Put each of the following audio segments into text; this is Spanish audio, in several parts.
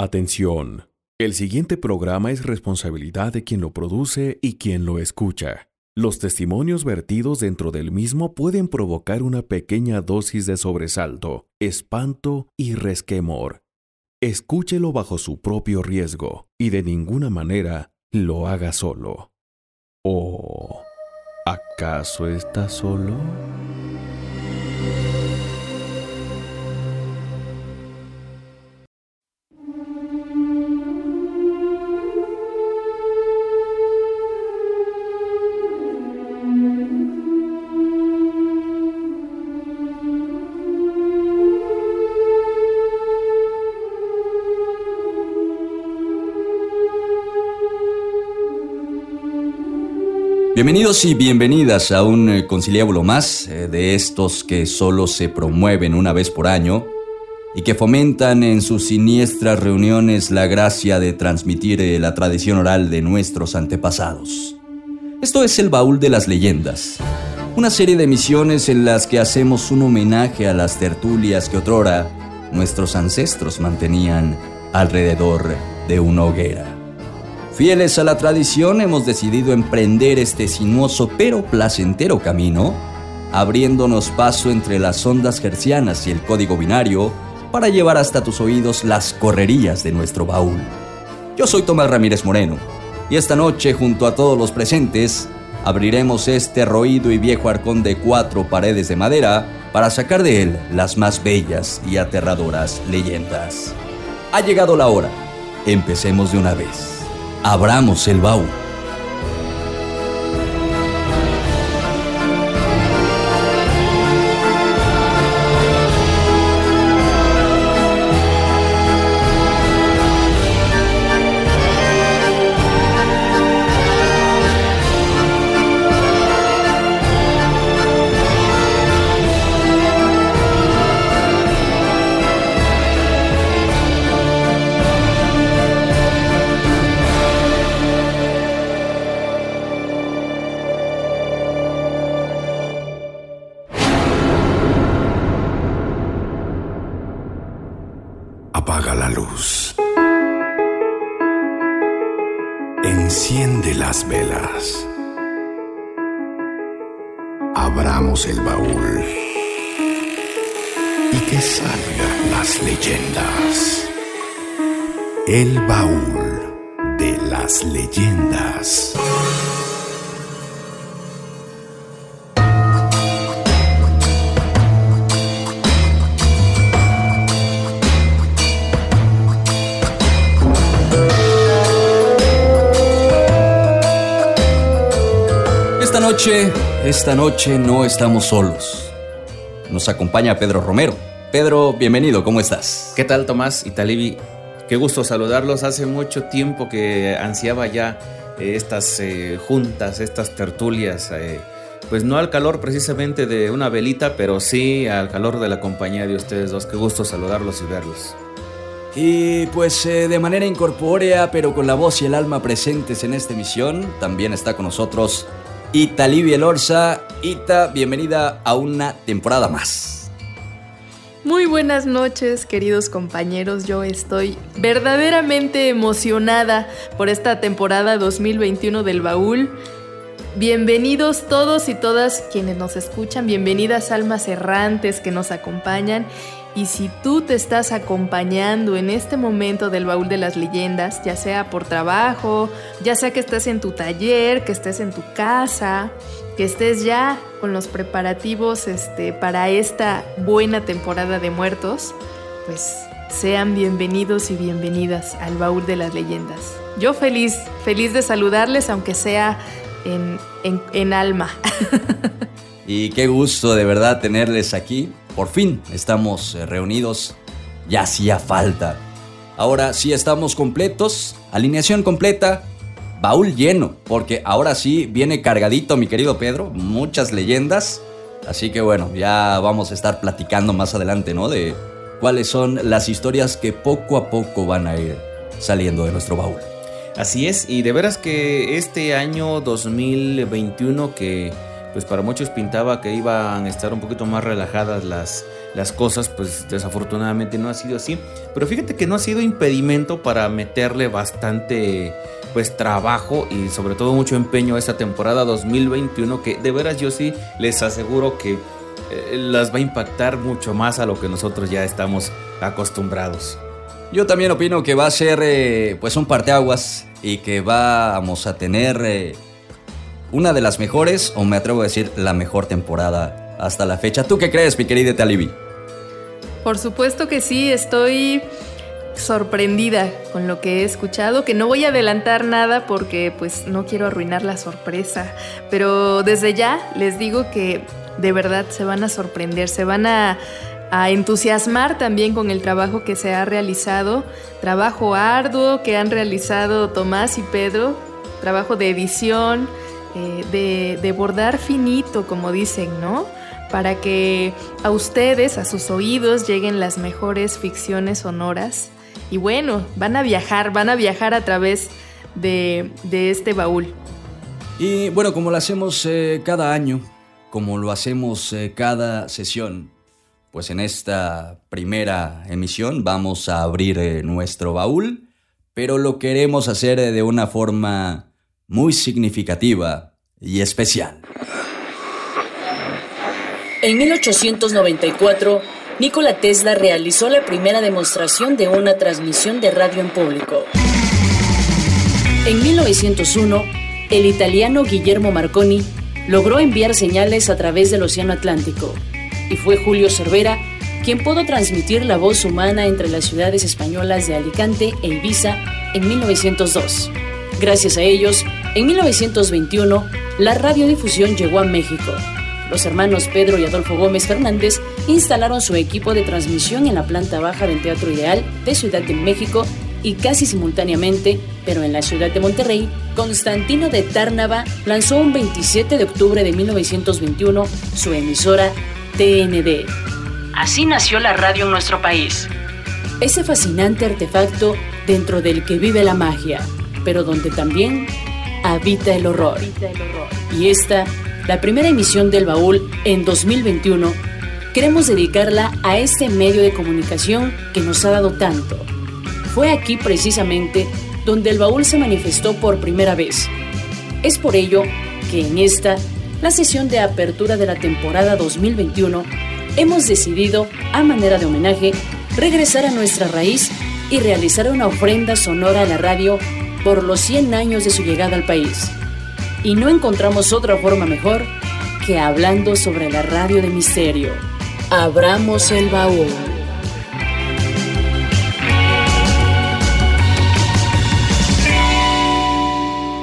Atención. El siguiente programa es responsabilidad de quien lo produce y quien lo escucha. Los testimonios vertidos dentro del mismo pueden provocar una pequeña dosis de sobresalto, espanto y resquemor. Escúchelo bajo su propio riesgo y de ninguna manera lo haga solo. ¿O acaso está solo? Bienvenidos y bienvenidas a un eh, conciliábulo más eh, de estos que solo se promueven una vez por año y que fomentan en sus siniestras reuniones la gracia de transmitir eh, la tradición oral de nuestros antepasados. Esto es el Baúl de las Leyendas, una serie de emisiones en las que hacemos un homenaje a las tertulias que otrora nuestros ancestros mantenían alrededor de una hoguera. Fieles a la tradición, hemos decidido emprender este sinuoso pero placentero camino, abriéndonos paso entre las ondas gercianas y el código binario para llevar hasta tus oídos las correrías de nuestro baúl. Yo soy Tomás Ramírez Moreno, y esta noche, junto a todos los presentes, abriremos este roído y viejo arcón de cuatro paredes de madera para sacar de él las más bellas y aterradoras leyendas. Ha llegado la hora. Empecemos de una vez abramos el baúl. Esta noche no estamos solos. Nos acompaña Pedro Romero. Pedro, bienvenido, ¿cómo estás? ¿Qué tal, Tomás y Talibi? Qué gusto saludarlos. Hace mucho tiempo que ansiaba ya eh, estas eh, juntas, estas tertulias. Eh, pues no al calor precisamente de una velita, pero sí al calor de la compañía de ustedes dos. Qué gusto saludarlos y verlos. Y pues de manera incorpórea, pero con la voz y el alma presentes en esta emisión, también está con nosotros Ita Livia Lorza. Ita, bienvenida a una temporada más. Muy buenas noches, queridos compañeros. Yo estoy verdaderamente emocionada por esta temporada 2021 del Baúl. Bienvenidos todos y todas quienes nos escuchan, bienvenidas almas errantes que nos acompañan. Y si tú te estás acompañando en este momento del baúl de las leyendas, ya sea por trabajo, ya sea que estés en tu taller, que estés en tu casa, que estés ya con los preparativos este, para esta buena temporada de muertos, pues sean bienvenidos y bienvenidas al baúl de las leyendas. Yo feliz, feliz de saludarles, aunque sea en, en alma. y qué gusto de verdad tenerles aquí. Por fin estamos eh, reunidos. Ya hacía falta. Ahora sí estamos completos. Alineación completa baúl lleno, porque ahora sí viene cargadito, mi querido Pedro, muchas leyendas. Así que bueno, ya vamos a estar platicando más adelante, ¿no? De cuáles son las historias que poco a poco van a ir saliendo de nuestro baúl. Así es, y de veras que este año 2021 que pues para muchos pintaba que iban a estar un poquito más relajadas las las cosas, pues desafortunadamente no ha sido así. Pero fíjate que no ha sido impedimento para meterle bastante pues trabajo y sobre todo mucho empeño a esta temporada 2021 que de veras yo sí les aseguro que eh, las va a impactar mucho más a lo que nosotros ya estamos acostumbrados. Yo también opino que va a ser eh, pues un parteaguas y que vamos a tener eh, una de las mejores, o me atrevo a decir la mejor temporada hasta la fecha. ¿Tú qué crees, mi querida Talibi? Por supuesto que sí, estoy sorprendida con lo que he escuchado, que no voy a adelantar nada porque pues no quiero arruinar la sorpresa, pero desde ya les digo que de verdad se van a sorprender, se van a, entusiasmar también con el trabajo que se ha realizado, trabajo arduo que han realizado Tomás y Pedro, trabajo de edición, eh, de, de bordar finito, como dicen, ¿no? Para que a ustedes, a sus oídos, lleguen las mejores ficciones sonoras. Y bueno, van a viajar, van a viajar a través de, este baúl. Y bueno, como lo hacemos eh, cada año, como lo hacemos eh, cada sesión, pues en esta primera emisión vamos a abrir nuestro baúl, pero lo queremos hacer de una forma muy significativa y especial. En 1894, Nikola Tesla realizó la primera demostración de una transmisión de radio en público. En 1901, el italiano Guillermo Marconi logró enviar señales a través del Océano Atlántico, y fue Julio Cervera quien pudo transmitir la voz humana entre las ciudades españolas de Alicante e Ibiza en 1902. Gracias a ellos, en 1921, la radiodifusión llegó a México. Los hermanos Pedro y Adolfo Gómez Fernández instalaron su equipo de transmisión en la planta baja del Teatro Ideal de Ciudad de México y casi simultáneamente, pero en la ciudad de Monterrey, Constantino de Tárnava lanzó un 27 de octubre de 1921 su emisora TND. Así nació la radio en nuestro país. Ese fascinante artefacto dentro del que vive la magia, pero donde también habita el horror. Y esta, la primera emisión del baúl en 2021, queremos dedicarla a este medio de comunicación que nos ha dado tanto fue aquí precisamente donde el baúl se manifestó por primera vez. Es por ello que en esta, la sesión de apertura de la temporada 2021, hemos decidido, a manera de homenaje, regresar a nuestra raíz y realizar una ofrenda sonora a la radio por los 100 años de su llegada al país. Y no encontramos otra forma mejor que hablando sobre la radio de misterio. Abramos el baúl.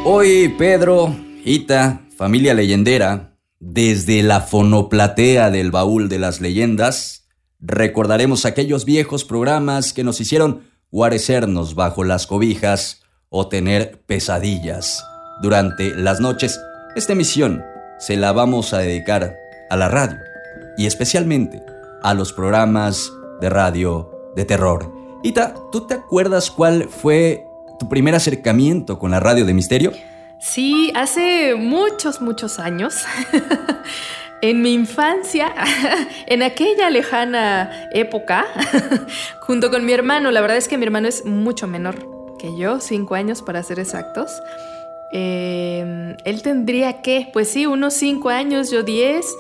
Hoy Pedro, Ita, familia leyendera, desde la fonoplatea del baúl de las leyendas, recordaremos aquellos viejos programas que nos hicieron guarecernos bajo las cobijas o tener pesadillas durante las noches. Esta emisión se la vamos a dedicar a la radio y especialmente a los programas de radio de terror. Ita, ¿tú te acuerdas cuál fue tu primer acercamiento con la radio de misterio? Sí, hace muchos, muchos años. en mi infancia, en aquella lejana época, junto con mi hermano, la verdad es que mi hermano es mucho menor yo, cinco años para ser exactos. Em, él tendría que, pues sí, unos cinco años, yo diez.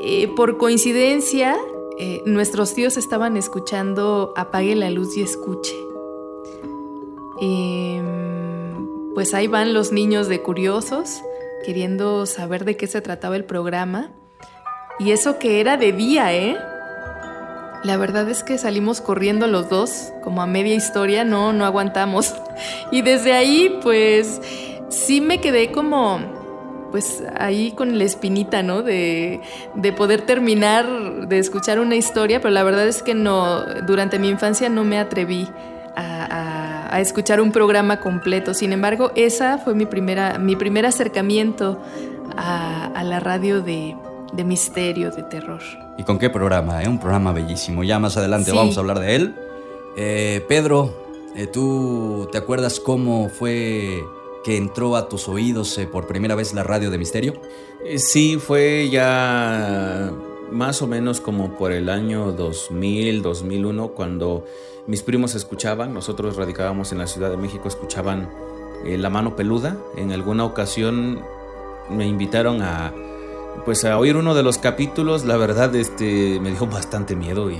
Eh, por coincidencia, eh, nuestros tíos estaban escuchando Apague la luz y escuche. Mm, pues ahí van los niños de curiosos, queriendo saber de qué se trataba el programa. Y eso que era de día, ¿eh? La verdad es que salimos corriendo los dos, como a media historia, no, no aguantamos. Y desde ahí, pues, sí me quedé como, pues, ahí con la espinita, ¿no? De, de poder terminar de escuchar una historia, pero la verdad es que no, durante mi infancia no me atreví a, escuchar un programa completo. Sin embargo, esa fue mi, primera, mi primer acercamiento a, la radio de, misterio, de terror. ¿Y con qué programa? Eh? Un programa bellísimo. Ya más adelante vamos a hablar de él. Eh, Pedro, eh, ¿tú te acuerdas cómo fue que entró a tus oídos por primera vez la radio de misterio? sí, fue ya más o menos como por el año 2000, 2001, cuando mis primos escuchaban, nosotros radicábamos en la Ciudad de México, escuchaban eh, La Mano Peluda. En alguna ocasión me invitaron a, pues, a oír uno de los capítulos. La verdad, este, me dio bastante miedo, y,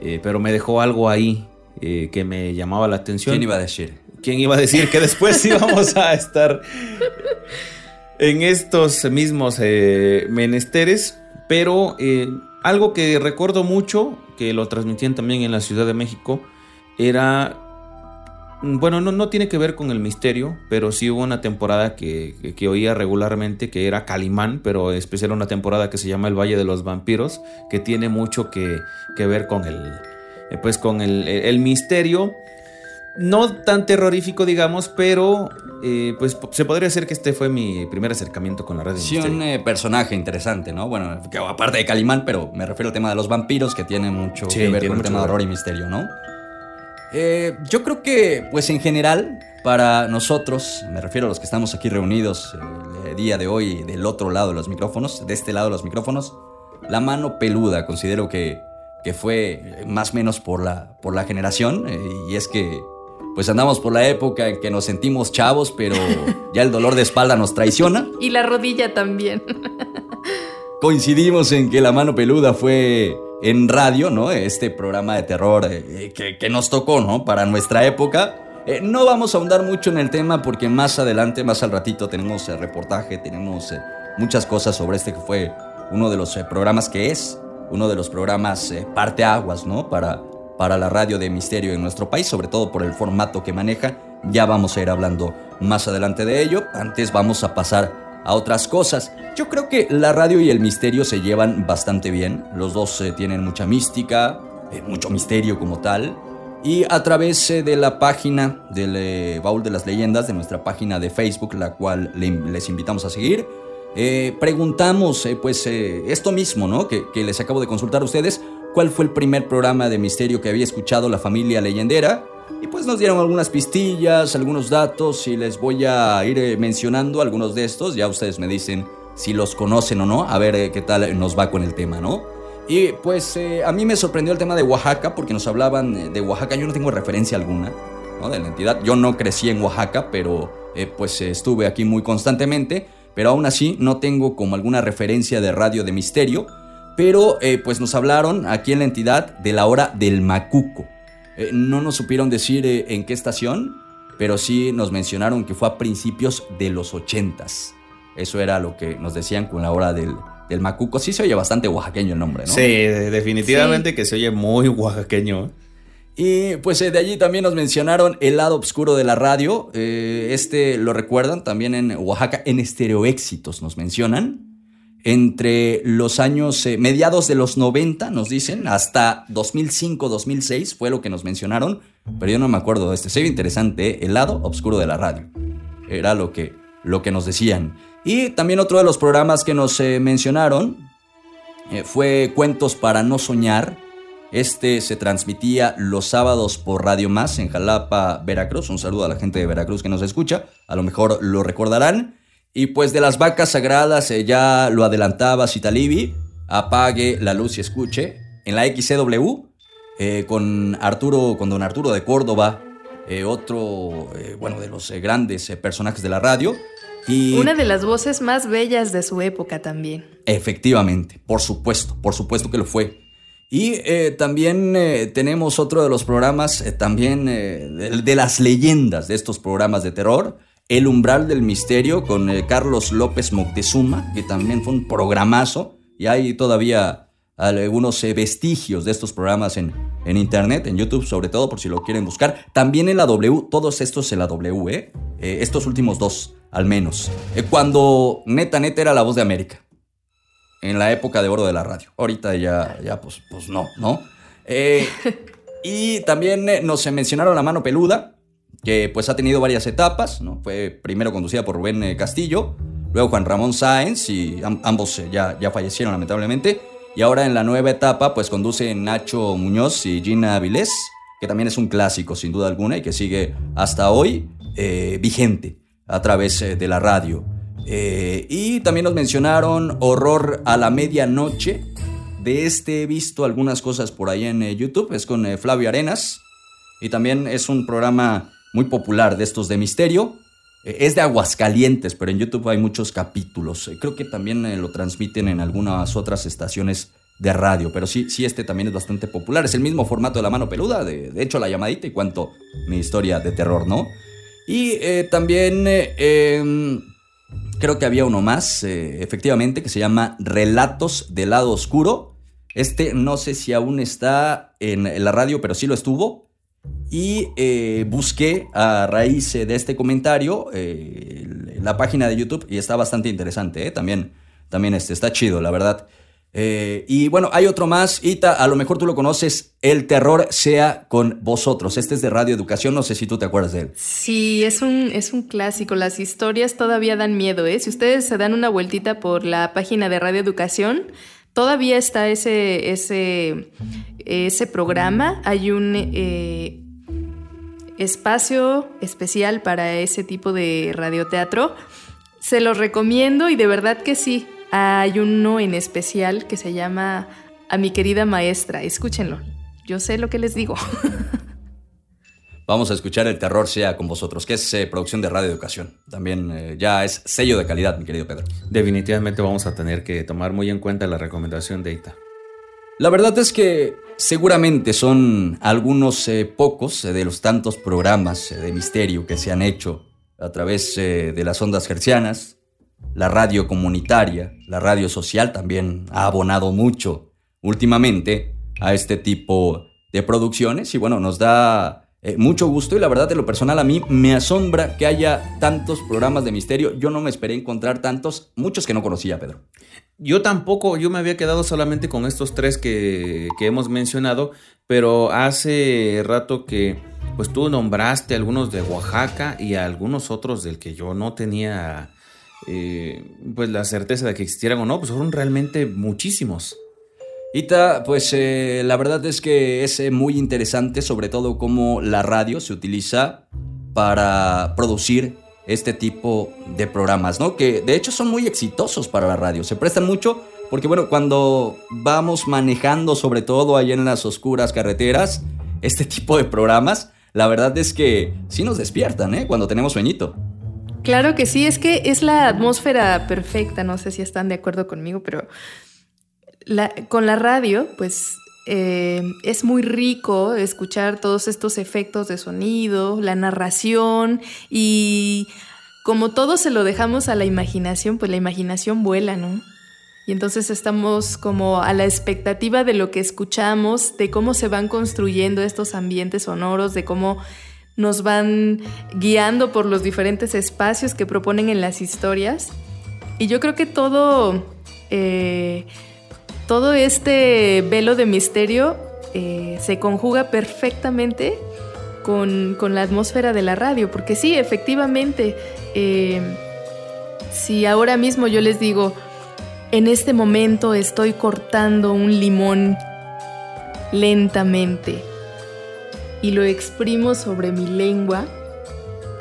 eh, pero me dejó algo ahí eh, que me llamaba la atención. ¿Quién iba a decir? ¿Quién iba a decir que después íbamos a estar en estos mismos menesteres? Pero algo que recuerdo mucho, que lo transmitían también en la Ciudad de México, era... Bueno, no, no tiene que ver con el misterio, pero sí hubo una temporada que, que, oía regularmente que era Calimán, pero especial una temporada que se llama El Valle de los Vampiros, que tiene mucho que, que ver con el, pues con el, el misterio no tan terrorífico, digamos, pero eh, pues se podría decir que este fue mi primer acercamiento con la red. Sí, un eh, personaje interesante, ¿no? Bueno, aparte de Calimán, pero me refiero al tema de los vampiros, que tiene mucho que ver con el tema de horror y misterio, ¿no? Eh, yo creo que, pues en general, para nosotros, me refiero a los que estamos aquí reunidos el día de hoy, del otro lado de los micrófonos, de este lado de los micrófonos, la mano peluda, considero que, que fue más o menos por la, por la generación, y es que pues andamos por la época en que nos sentimos chavos, pero ya el dolor de espalda nos traiciona. Y la rodilla también. Coincidimos en que La Mano Peluda fue en radio, ¿no? Este programa de terror eh, que, nos tocó, ¿no? Para nuestra época. Eh, no vamos a ahondar mucho en el tema porque más adelante, más al ratito, tenemos reportaje, tenemos eh, muchas cosas sobre este que fue uno de los programas que es, uno de los programas parteaguas, ¿no? Para para la radio de misterio en nuestro país, sobre todo por el formato que maneja. Ya vamos a ir hablando más adelante de ello. Antes vamos a pasar a otras cosas. Yo creo que la radio y el misterio se llevan bastante bien. Los dos eh, tienen mucha mística, eh, mucho misterio como tal. Y a través eh, de la página del Baúl de las Leyendas, de nuestra página de Facebook, la cual les invitamos a seguir, preguntamos pues esto mismo, ¿no? Que, que les acabo de consultar a ustedes cuál fue el primer programa de misterio que había escuchado la familia leyendera. Y pues nos dieron algunas pistillas, algunos datos y les voy a ir eh, mencionando algunos de estos. Ya ustedes me dicen si los conocen o no, a ver eh, qué tal nos va con el tema, ¿no? Y pues eh, a mí me sorprendió el tema de Oaxaca porque nos hablaban de Oaxaca. Yo no tengo referencia alguna ¿no? de la entidad. Yo no crecí en Oaxaca, pero pues estuve aquí muy constantemente. Pero aún así no tengo como alguna referencia de radio de misterio. Pero eh, pues nos hablaron aquí en la entidad de la hora del macuco. Eh, no nos supieron decir eh, en qué estación, pero sí nos mencionaron que fue a principios de los ochentas. Eso era lo que nos decían con la hora del, del macuco. Sí se oye bastante oaxaqueño el nombre, ¿no? Sí, definitivamente que se oye muy oaxaqueño. Y pues de allí también nos mencionaron el lado oscuro de la radio. este lo recuerdan también en Oaxaca, en Estereoéxitos nos mencionan entre los años eh, mediados de los 90, nos dicen, hasta 2005, 2006 fue lo que nos mencionaron, pero yo no me acuerdo de este. Se interesante, ¿eh? el lado oscuro de la radio. Era lo que, lo que nos decían. Y también otro de los programas que nos eh, mencionaron fue Cuentos para no soñar. Este se transmitía los sábados por Radio Más en Jalapa, Veracruz. Un saludo a la gente de Veracruz que nos escucha. A lo mejor lo recordarán. Y pues de las vacas sagradas, eh, ya lo adelantaba Citalibi, apague la luz y escuche. En la XCW, eh, con Arturo, con don Arturo de Córdoba, eh, otro, bueno, de los grandes personajes de la radio. Y, Una de las voces más bellas de su época también. Efectivamente, por supuesto, por supuesto que lo fue. Y también tenemos otro de los programas, también de, las leyendas de estos programas de terror, el umbral del misterio con eh, Carlos López Moctezuma, que también fue un programazo, y hay todavía algunos eh, vestigios de estos programas en, en, internet, en YouTube sobre todo, por si lo quieren buscar. También en la W, todos estos en la W, ¿eh? estos últimos dos, al menos. cuando Neta Neta era la voz de América, en la época de oro de la radio. Ahorita ya, ya pues, pues no, ¿no? y también nos mencionaron la mano peluda, que pues ha tenido varias etapas, ¿no? Fue primero conducida por Rubén eh, Castillo, luego Juan Ramón Sáenz y ambos eh, ya, ya fallecieron lamentablemente. Y ahora en la nueva etapa pues conduce Nacho Muñoz y Gina Avilés, que también es un clásico sin duda alguna y que sigue hasta hoy eh, vigente a través de la radio. y también nos mencionaron Horror a la Medianoche, de este he visto algunas cosas por ahí en YouTube, es con Flavio Arenas y también es un programa muy popular de estos de misterio. Eh, es de Aguascalientes, pero en YouTube hay muchos capítulos. creo que también lo transmiten en algunas otras estaciones de radio, pero sí, sí, este también es bastante popular. Es el mismo formato de la mano peluda, de, de hecho la llamadita y cuento mi historia de terror, ¿no? Y también em, creo que había uno más, efectivamente, que se llama Relatos del lado oscuro este no sé si aún está en la radio, pero sí lo estuvo. Y eh, busqué a raíz de este comentario eh, la página de YouTube y está bastante interesante. ¿eh? También, también este, está chido, la verdad. y bueno, hay otro más, Ita, a lo mejor tú lo conoces, El terror sea con vosotros. Este es de Radio Educación, no sé si tú te acuerdas de él. Sí, es un, es un clásico, las historias todavía dan miedo, ¿eh? Si ustedes se dan una vueltita por la página de Radio Educación, Todavía está ese, ese, ese programa. Hay un eh, espacio especial para ese tipo de radioteatro. Se los recomiendo y de verdad que sí. Hay uno en especial que se llama A mi querida maestra. Escúchenlo. Yo sé lo que les digo. Vamos a escuchar El Terror sea con vosotros, que es eh, producción de Radio Educación. También eh, ya es sello de calidad, mi querido Pedro. Definitivamente vamos a tener que tomar muy en cuenta la recomendación de Ita. La verdad es que seguramente son algunos eh, pocos de los tantos programas de misterio que se han hecho a través de las ondas gercianas. La radio comunitaria, la radio social también ha abonado mucho últimamente a este tipo de producciones y bueno, nos da eh, mucho gusto y la verdad de lo personal a mí me asombra que haya tantos programas de misterio. Yo no me esperé encontrar tantos, muchos que no conocía, Pedro. Yo tampoco, yo me había quedado solamente con estos tres que, hemos mencionado, pero hace rato que pues tú nombraste algunos de Oaxaca y algunos otros del que yo no tenía eh, pues la certeza de que existieran o no, pues fueron realmente muchísimos. Ita, pues eh, la verdad es que es eh, muy interesante, sobre todo cómo la radio se utiliza para producir este tipo de programas, ¿no? Que de hecho son muy exitosos para la radio, se prestan mucho porque bueno, cuando vamos manejando sobre todo ahí en las oscuras carreteras, este tipo de programas, la verdad es que sí nos despiertan, ¿eh? Cuando tenemos sueñito. Claro que sí, es que es la atmósfera perfecta, no sé si están de acuerdo conmigo, pero con la radio, pues eh, es muy rico escuchar todos estos efectos de sonido, la narración y como todo se lo dejamos a la imaginación, pues la imaginación vuela, ¿no? Y entonces estamos como a la expectativa de lo que escuchamos, de cómo se van construyendo estos ambientes sonoros, de cómo nos van guiando por los diferentes espacios que proponen en las historias. Y yo creo que todo... Eh, todo este velo de misterio eh, se conjuga perfectamente con, la atmósfera de la radio, porque sí, efectivamente, eh, si ahora mismo yo les digo, en este momento estoy cortando un limón lentamente y lo exprimo sobre mi lengua,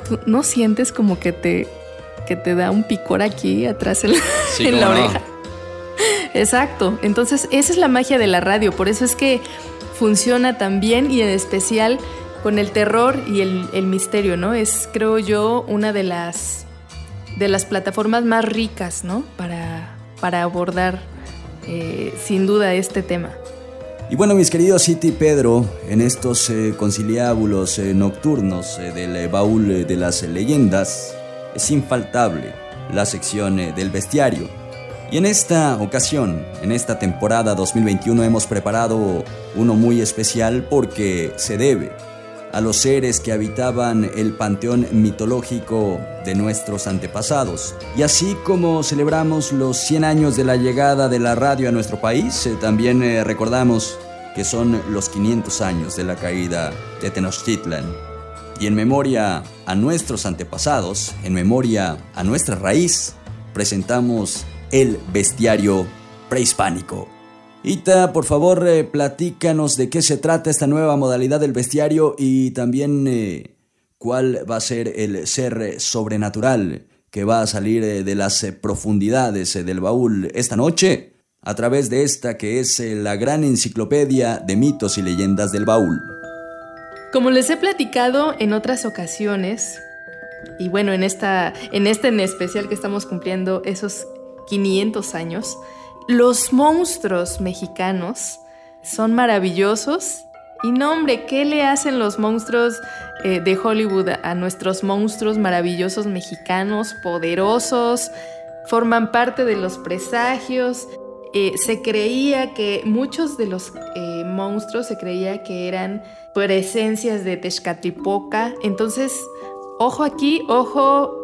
¿tú no sientes como que te, que te da un picor aquí atrás en la, oreja? Exacto. Entonces, esa es la magia de la radio. Por eso es que funciona tan bien y en especial con el terror y el, misterio, ¿no? Es, creo yo, una de las, de las plataformas más ricas, ¿no? Para, para abordar eh, sin duda este tema. Y bueno, mis queridos City y Pedro, en estos eh, conciliábulos eh, nocturnos del baúl de las leyendas, es infaltable la sección del bestiario y en esta ocasión, en esta temporada 2021 hemos preparado uno muy especial porque se debe a los seres que habitaban el panteón mitológico de nuestros antepasados. Y así como celebramos los 100 años de la llegada de la radio a nuestro país, eh, también eh, recordamos que son los 500 años de la caída de Tenochtitlan. Y en memoria a nuestros antepasados, en memoria a nuestra raíz, presentamos el bestiario prehispánico. Ita, por favor, eh, platícanos de qué se trata esta nueva modalidad del bestiario y también eh, cuál va a ser el ser sobrenatural que va a salir eh, de las profundidades del baúl esta noche a través de esta que es la gran enciclopedia de mitos y leyendas del baúl. Como les he platicado en otras ocasiones, y bueno, en, esta, en este en especial que estamos cumpliendo esos 500 años, los monstruos mexicanos son maravillosos. Y no, hombre, ¿qué le hacen los monstruos eh, de Hollywood a nuestros monstruos maravillosos mexicanos, poderosos? Forman parte de los presagios. Eh, se creía que muchos de los eh, monstruos se creía que eran presencias de Tezcatlipoca. Entonces, ojo aquí, ojo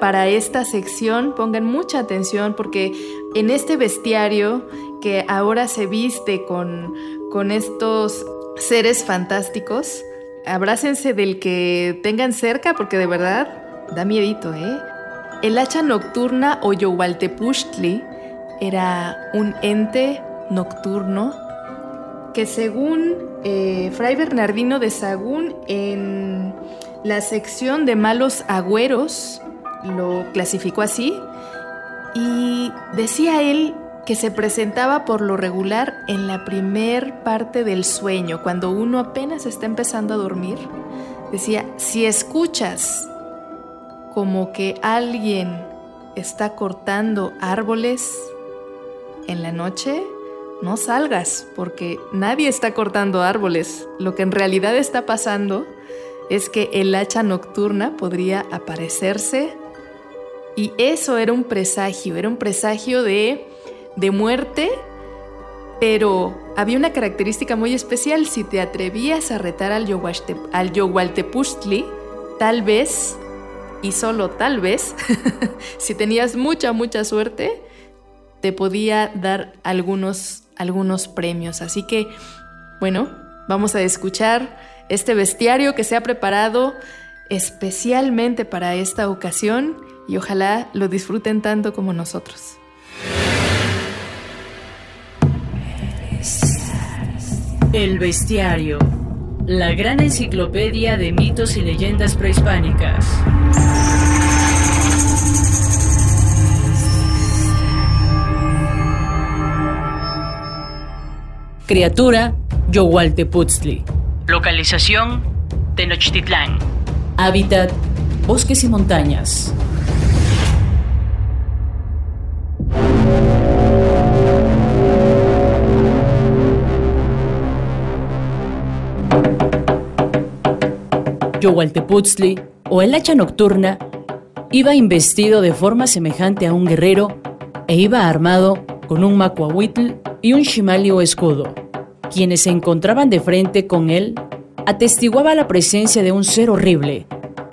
para esta sección, pongan mucha atención porque en este bestiario que ahora se viste con, con estos seres fantásticos, abrácense del que tengan cerca porque de verdad da miedito, ¿eh? El hacha nocturna o Yowaltepuchtli era un ente nocturno que según eh, Fray Bernardino de Sagún en la sección de malos agüeros lo clasificó así y decía él que se presentaba por lo regular en la primer parte del sueño, cuando uno apenas está empezando a dormir. Decía, si escuchas como que alguien está cortando árboles en la noche, no salgas, porque nadie está cortando árboles. Lo que en realidad está pasando es que el hacha nocturna podría aparecerse y eso era un presagio, era un presagio de, de muerte, pero había una característica muy especial. Si te atrevías a retar al, al Yowaltepustli, tal vez, y solo tal vez, si tenías mucha, mucha suerte, te podía dar algunos, algunos premios. Así que, bueno, vamos a escuchar este bestiario que se ha preparado especialmente para esta ocasión y ojalá lo disfruten tanto como nosotros. El bestiario, la gran enciclopedia de mitos y leyendas prehispánicas. Criatura, Yohualteputzli. Localización, Tenochtitlán. Hábitat, bosques y montañas. Yohualteputzli, o el hacha nocturna, iba investido de forma semejante a un guerrero e iba armado con un macuahuitl y un shimalio escudo. Quienes se encontraban de frente con él atestiguaba la presencia de un ser horrible.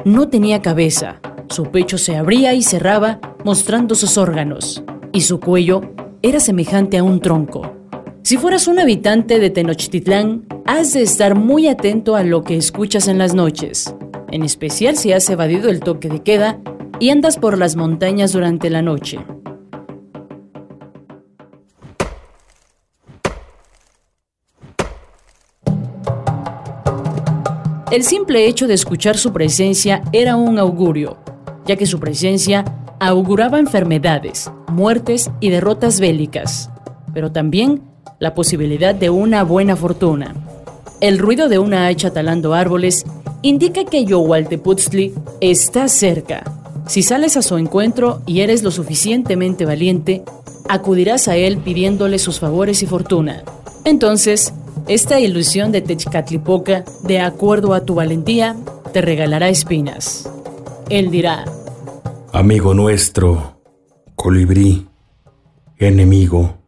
No tenía cabeza, su pecho se abría y cerraba mostrando sus órganos, y su cuello era semejante a un tronco. Si fueras un habitante de Tenochtitlán, has de estar muy atento a lo que escuchas en las noches, en especial si has evadido el toque de queda y andas por las montañas durante la noche. El simple hecho de escuchar su presencia era un augurio, ya que su presencia auguraba enfermedades, muertes y derrotas bélicas, pero también la posibilidad de una buena fortuna. El ruido de una hacha talando árboles indica que Yowalteputzli está cerca. Si sales a su encuentro y eres lo suficientemente valiente, acudirás a él pidiéndole sus favores y fortuna. Entonces, esta ilusión de Techcatlipoca, de acuerdo a tu valentía, te regalará espinas. Él dirá, Amigo nuestro, colibrí, enemigo,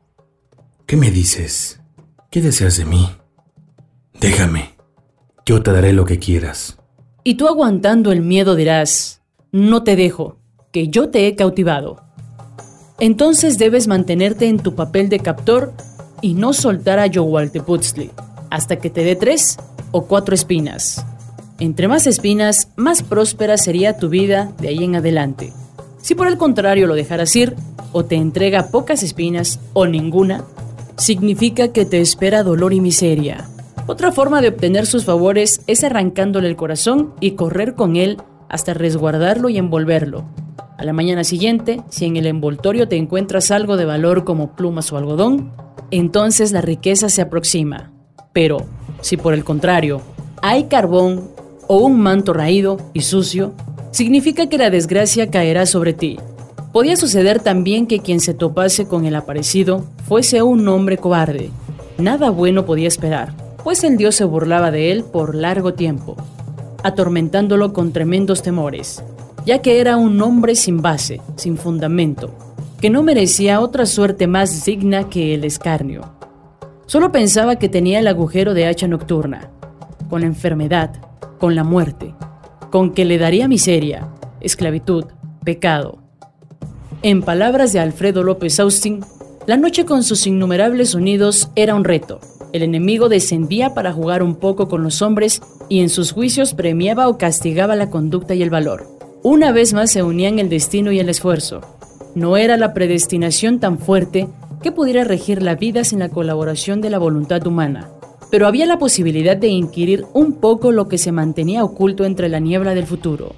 ¿qué me dices? ¿Qué deseas de mí? Déjame, yo te daré lo que quieras. Y tú aguantando el miedo dirás, no te dejo, que yo te he cautivado. Entonces debes mantenerte en tu papel de captor y no soltar a Yowalteputzli hasta que te dé tres o cuatro espinas. Entre más espinas, más próspera sería tu vida de ahí en adelante. Si por el contrario lo dejaras ir, o te entrega pocas espinas o ninguna, significa que te espera dolor y miseria. Otra forma de obtener sus favores es arrancándole el corazón y correr con él hasta resguardarlo y envolverlo. A la mañana siguiente, si en el envoltorio te encuentras algo de valor como plumas o algodón, entonces la riqueza se aproxima. Pero, si por el contrario, hay carbón o un manto raído y sucio, significa que la desgracia caerá sobre ti. Podía suceder también que quien se topase con el aparecido fuese un hombre cobarde. Nada bueno podía esperar, pues el dios se burlaba de él por largo tiempo, atormentándolo con tremendos temores ya que era un hombre sin base, sin fundamento, que no merecía otra suerte más digna que el escarnio. Solo pensaba que tenía el agujero de hacha nocturna, con la enfermedad, con la muerte, con que le daría miseria, esclavitud, pecado. En palabras de Alfredo López Austin, la noche con sus innumerables sonidos era un reto. El enemigo descendía para jugar un poco con los hombres y en sus juicios premiaba o castigaba la conducta y el valor. Una vez más se unían el destino y el esfuerzo. No era la predestinación tan fuerte que pudiera regir la vida sin la colaboración de la voluntad humana, pero había la posibilidad de inquirir un poco lo que se mantenía oculto entre la niebla del futuro.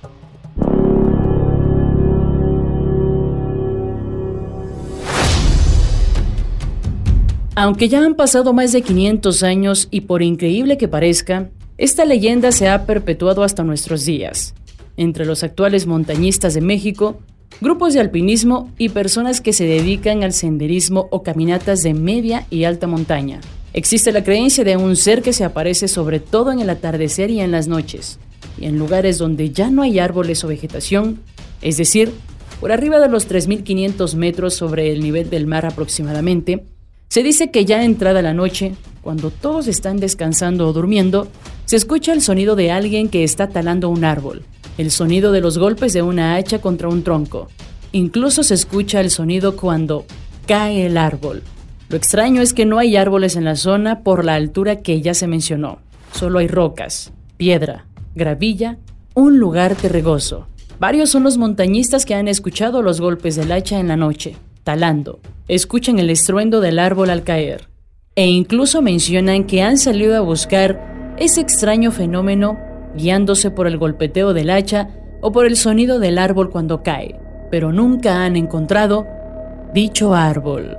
Aunque ya han pasado más de 500 años y por increíble que parezca, esta leyenda se ha perpetuado hasta nuestros días entre los actuales montañistas de México, grupos de alpinismo y personas que se dedican al senderismo o caminatas de media y alta montaña. Existe la creencia de un ser que se aparece sobre todo en el atardecer y en las noches, y en lugares donde ya no hay árboles o vegetación, es decir, por arriba de los 3.500 metros sobre el nivel del mar aproximadamente, se dice que ya entrada la noche, cuando todos están descansando o durmiendo, se escucha el sonido de alguien que está talando un árbol, el sonido de los golpes de una hacha contra un tronco. Incluso se escucha el sonido cuando cae el árbol. Lo extraño es que no hay árboles en la zona por la altura que ya se mencionó. Solo hay rocas, piedra, gravilla, un lugar terregoso. Varios son los montañistas que han escuchado los golpes del hacha en la noche, talando. Escuchan el estruendo del árbol al caer. E incluso mencionan que han salido a buscar ese extraño fenómeno guiándose por el golpeteo del hacha o por el sonido del árbol cuando cae, pero nunca han encontrado dicho árbol.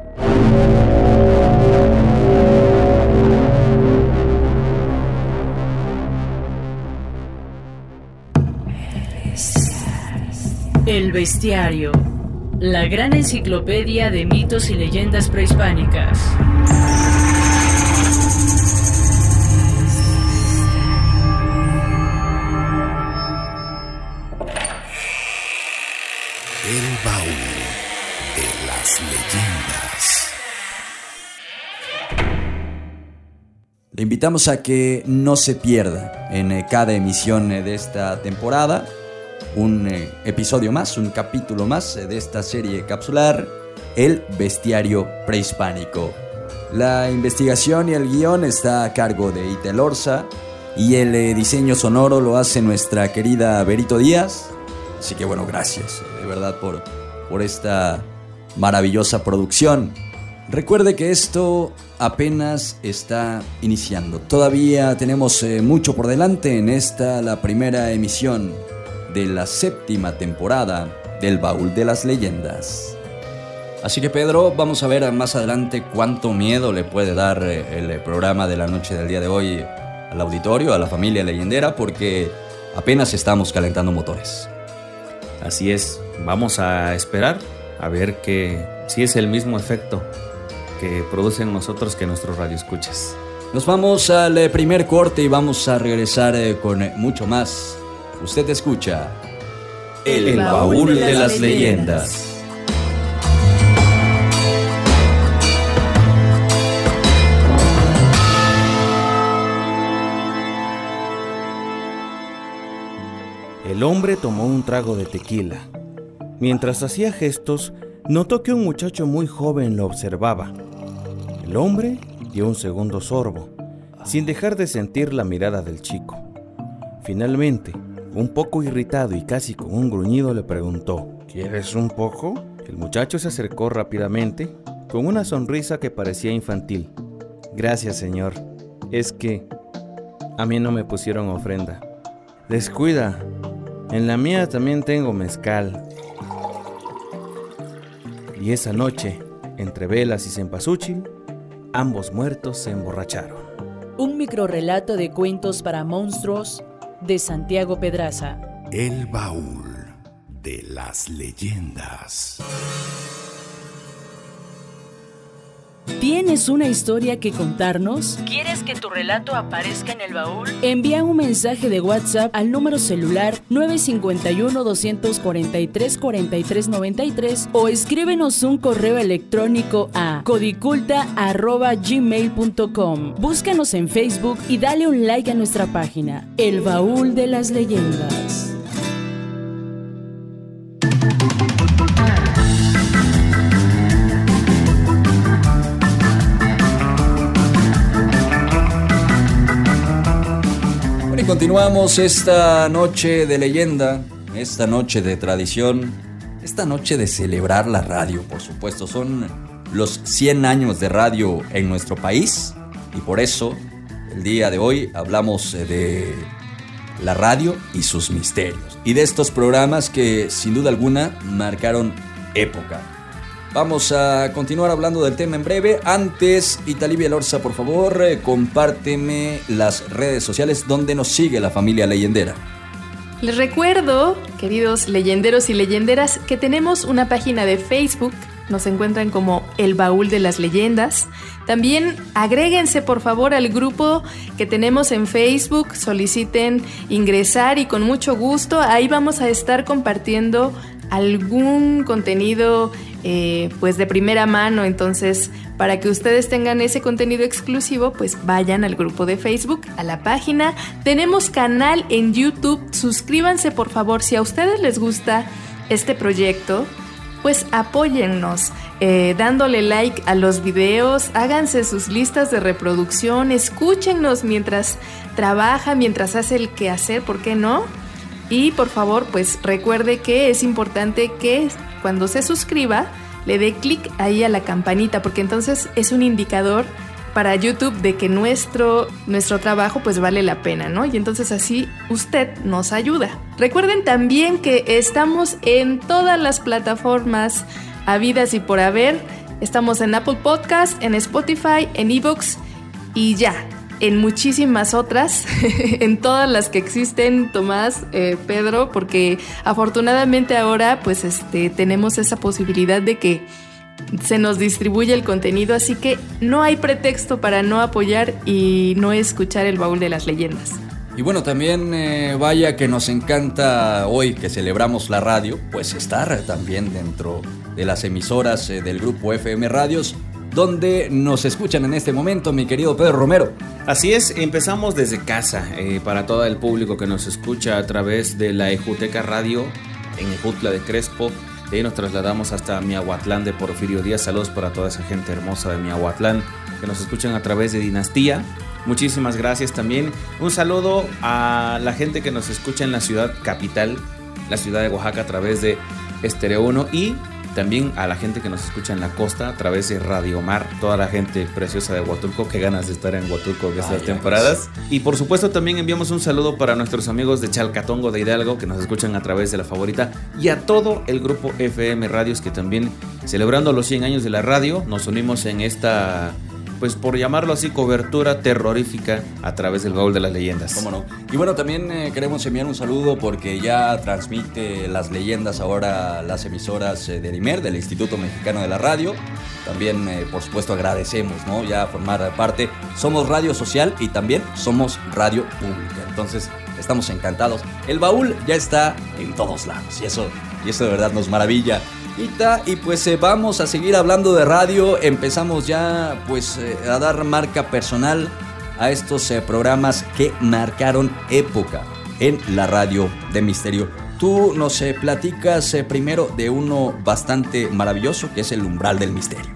El bestiario, la gran enciclopedia de mitos y leyendas prehispánicas. Le invitamos a que no se pierda en eh, cada emisión eh, de esta temporada un eh, episodio más, un capítulo más de esta serie capsular, El Bestiario Prehispánico. La investigación y el guion está a cargo de Itel Orza y el diseño sonoro lo hace nuestra querida Berito Díaz. Así que bueno, gracias de verdad por, por esta maravillosa producción. Recuerde que esto apenas está iniciando. Todavía tenemos eh, mucho por delante en esta, la primera emisión de la séptima temporada del Baúl de las Leyendas. Así que Pedro, vamos a ver más adelante cuánto miedo le puede dar eh, el programa de la noche del día de hoy al auditorio, a la familia leyendera, porque apenas estamos calentando motores. Así es, vamos a esperar a ver que si es el mismo efecto que producen nosotros que nuestros radioescuchas. Nos vamos al eh, primer corte y vamos a regresar eh, con mucho más. Usted escucha El, baúl de las leyendas. El hombre tomó un trago de tequila. Mientras hacía gestos, notó que un muchacho muy joven lo observaba. El hombre dio un segundo sorbo, sin dejar de sentir la mirada del chico. Finalmente, un poco irritado y casi con un gruñido le preguntó, ¿Quieres un poco? El muchacho se acercó rápidamente, con una sonrisa que parecía infantil. Gracias, señor. Es que a mí no me pusieron ofrenda. Descuida, en la mía también tengo mezcal. Y esa noche, entre velas y cempasúchil, ambos muertos se emborracharon. Un microrelato de cuentos para monstruos de Santiago Pedraza. El baúl de las leyendas. ¿Tienes una historia que contarnos? ¿Quieres que tu relato aparezca en el baúl? Envía un mensaje de WhatsApp al número celular 951-243-4393 o escríbenos un correo electrónico a codiculta.gmail.com. Búscanos en Facebook y dale un like a nuestra página, El Baúl de las Leyendas. Continuamos esta noche de leyenda, esta noche de tradición, esta noche de celebrar la radio, por supuesto. Son los 100 años de radio en nuestro país y por eso el día de hoy hablamos de la radio y sus misterios y de estos programas que sin duda alguna marcaron época. Vamos a continuar hablando del tema en breve. Antes, Italibia Lorza, por favor, eh, compárteme las redes sociales donde nos sigue la familia leyendera. Les recuerdo, queridos leyenderos y leyenderas, que tenemos una página de Facebook. Nos encuentran como El Baúl de las Leyendas. También agréguense por favor al grupo que tenemos en Facebook. Soliciten ingresar y con mucho gusto ahí vamos a estar compartiendo algún contenido eh, pues de primera mano. Entonces, para que ustedes tengan ese contenido exclusivo, pues vayan al grupo de Facebook, a la página. Tenemos canal en YouTube. Suscríbanse por favor si a ustedes les gusta este proyecto. Pues apóyennos eh, dándole like a los videos, háganse sus listas de reproducción, escúchenos mientras trabaja, mientras hace el quehacer, ¿por qué no? Y por favor, pues recuerde que es importante que cuando se suscriba le dé clic ahí a la campanita, porque entonces es un indicador para YouTube de que nuestro, nuestro trabajo pues vale la pena, ¿no? Y entonces así usted nos ayuda. Recuerden también que estamos en todas las plataformas habidas y por haber. Estamos en Apple Podcast, en Spotify, en Evox y ya en muchísimas otras, en todas las que existen, Tomás, eh, Pedro, porque afortunadamente ahora pues este, tenemos esa posibilidad de que se nos distribuye el contenido, así que no hay pretexto para no apoyar y no escuchar el baúl de las leyendas. Y bueno, también eh, vaya que nos encanta hoy que celebramos la radio, pues estar también dentro de las emisoras eh, del grupo FM Radios donde nos escuchan en este momento, mi querido Pedro Romero. Así es, empezamos desde casa eh, para todo el público que nos escucha a través de la Ejuteca Radio en Ejutla de Crespo. De ahí nos trasladamos hasta Miahuatlán de Porfirio Díaz. Saludos para toda esa gente hermosa de Miahuatlán que nos escuchan a través de Dinastía. Muchísimas gracias también. Un saludo a la gente que nos escucha en la ciudad capital, la ciudad de Oaxaca a través de Estereo 1 y también a la gente que nos escucha en la costa a través de Radio Mar, toda la gente preciosa de Huatulco, qué ganas de estar en Huatulco en estas temporadas. Y por supuesto también enviamos un saludo para nuestros amigos de Chalcatongo de Hidalgo que nos escuchan a través de la favorita y a todo el grupo FM Radios que también celebrando los 100 años de la radio nos unimos en esta pues por llamarlo así, cobertura terrorífica a través del baúl de las leyendas. ¿Cómo no? Y bueno, también eh, queremos enviar un saludo porque ya transmite las leyendas ahora las emisoras eh, del IMER, del Instituto Mexicano de la Radio. También, eh, por supuesto, agradecemos, ¿no? Ya formar parte. Somos radio social y también somos radio pública. Entonces, estamos encantados. El baúl ya está en todos lados y eso, y eso de verdad nos maravilla y pues eh, vamos a seguir hablando de radio. Empezamos ya pues eh, a dar marca personal a estos eh, programas que marcaron época en la radio de misterio. Tú nos platicas primero de uno bastante maravilloso que es el umbral del misterio.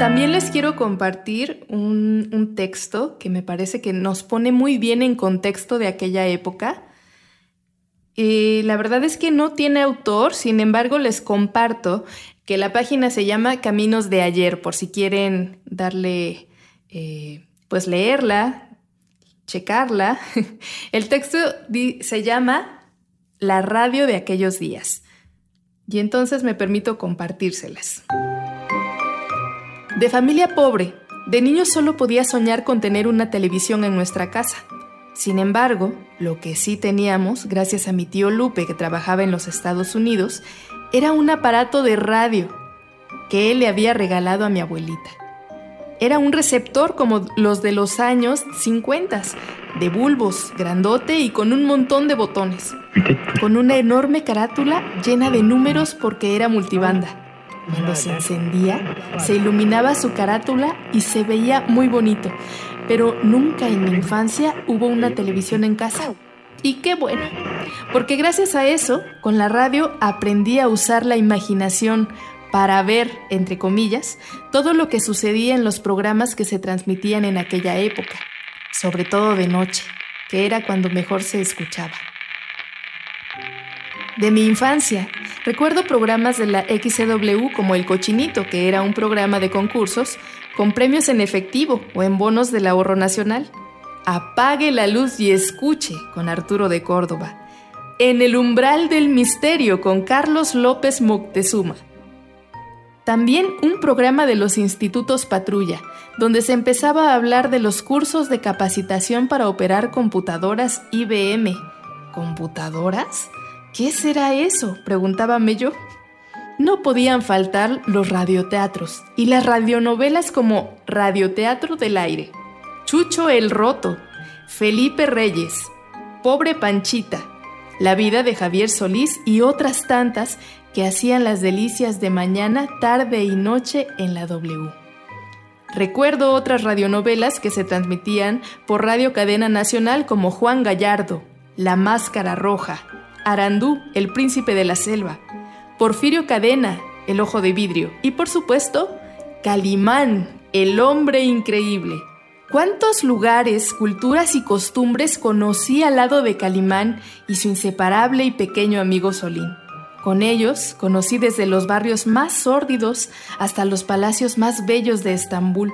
También les quiero compartir un, un texto que me parece que nos pone muy bien en contexto de aquella época y la verdad es que no tiene autor, sin embargo les comparto que la página se llama Caminos de ayer, por si quieren darle, eh, pues leerla, checarla. El texto se llama la radio de aquellos días. Y entonces me permito compartírselas. De familia pobre, de niño solo podía soñar con tener una televisión en nuestra casa. Sin embargo, lo que sí teníamos, gracias a mi tío Lupe que trabajaba en los Estados Unidos, era un aparato de radio que él le había regalado a mi abuelita. Era un receptor como los de los años 50, de bulbos, grandote y con un montón de botones, con una enorme carátula llena de números porque era multibanda. Cuando se encendía, se iluminaba su carátula y se veía muy bonito, pero nunca en mi infancia hubo una televisión en casa. Y qué bueno, porque gracias a eso, con la radio aprendí a usar la imaginación para ver, entre comillas, todo lo que sucedía en los programas que se transmitían en aquella época, sobre todo de noche, que era cuando mejor se escuchaba. De mi infancia, recuerdo programas de la XCW como El Cochinito, que era un programa de concursos con premios en efectivo o en bonos del ahorro nacional. Apague la luz y escuche con Arturo de Córdoba. En el umbral del misterio con Carlos López Moctezuma. También un programa de los institutos patrulla, donde se empezaba a hablar de los cursos de capacitación para operar computadoras IBM. ¿Computadoras? ¿Qué será eso? preguntábame yo. No podían faltar los radioteatros y las radionovelas como Radioteatro del Aire, Chucho el Roto, Felipe Reyes, Pobre Panchita, La vida de Javier Solís y otras tantas que hacían las delicias de mañana, tarde y noche en la W. Recuerdo otras radionovelas que se transmitían por Radio Cadena Nacional como Juan Gallardo, La Máscara Roja, Arandú, el príncipe de la selva, Porfirio Cadena, el ojo de vidrio y por supuesto, Calimán, el hombre increíble. ¿Cuántos lugares, culturas y costumbres conocí al lado de Calimán y su inseparable y pequeño amigo Solín? Con ellos conocí desde los barrios más sórdidos hasta los palacios más bellos de Estambul.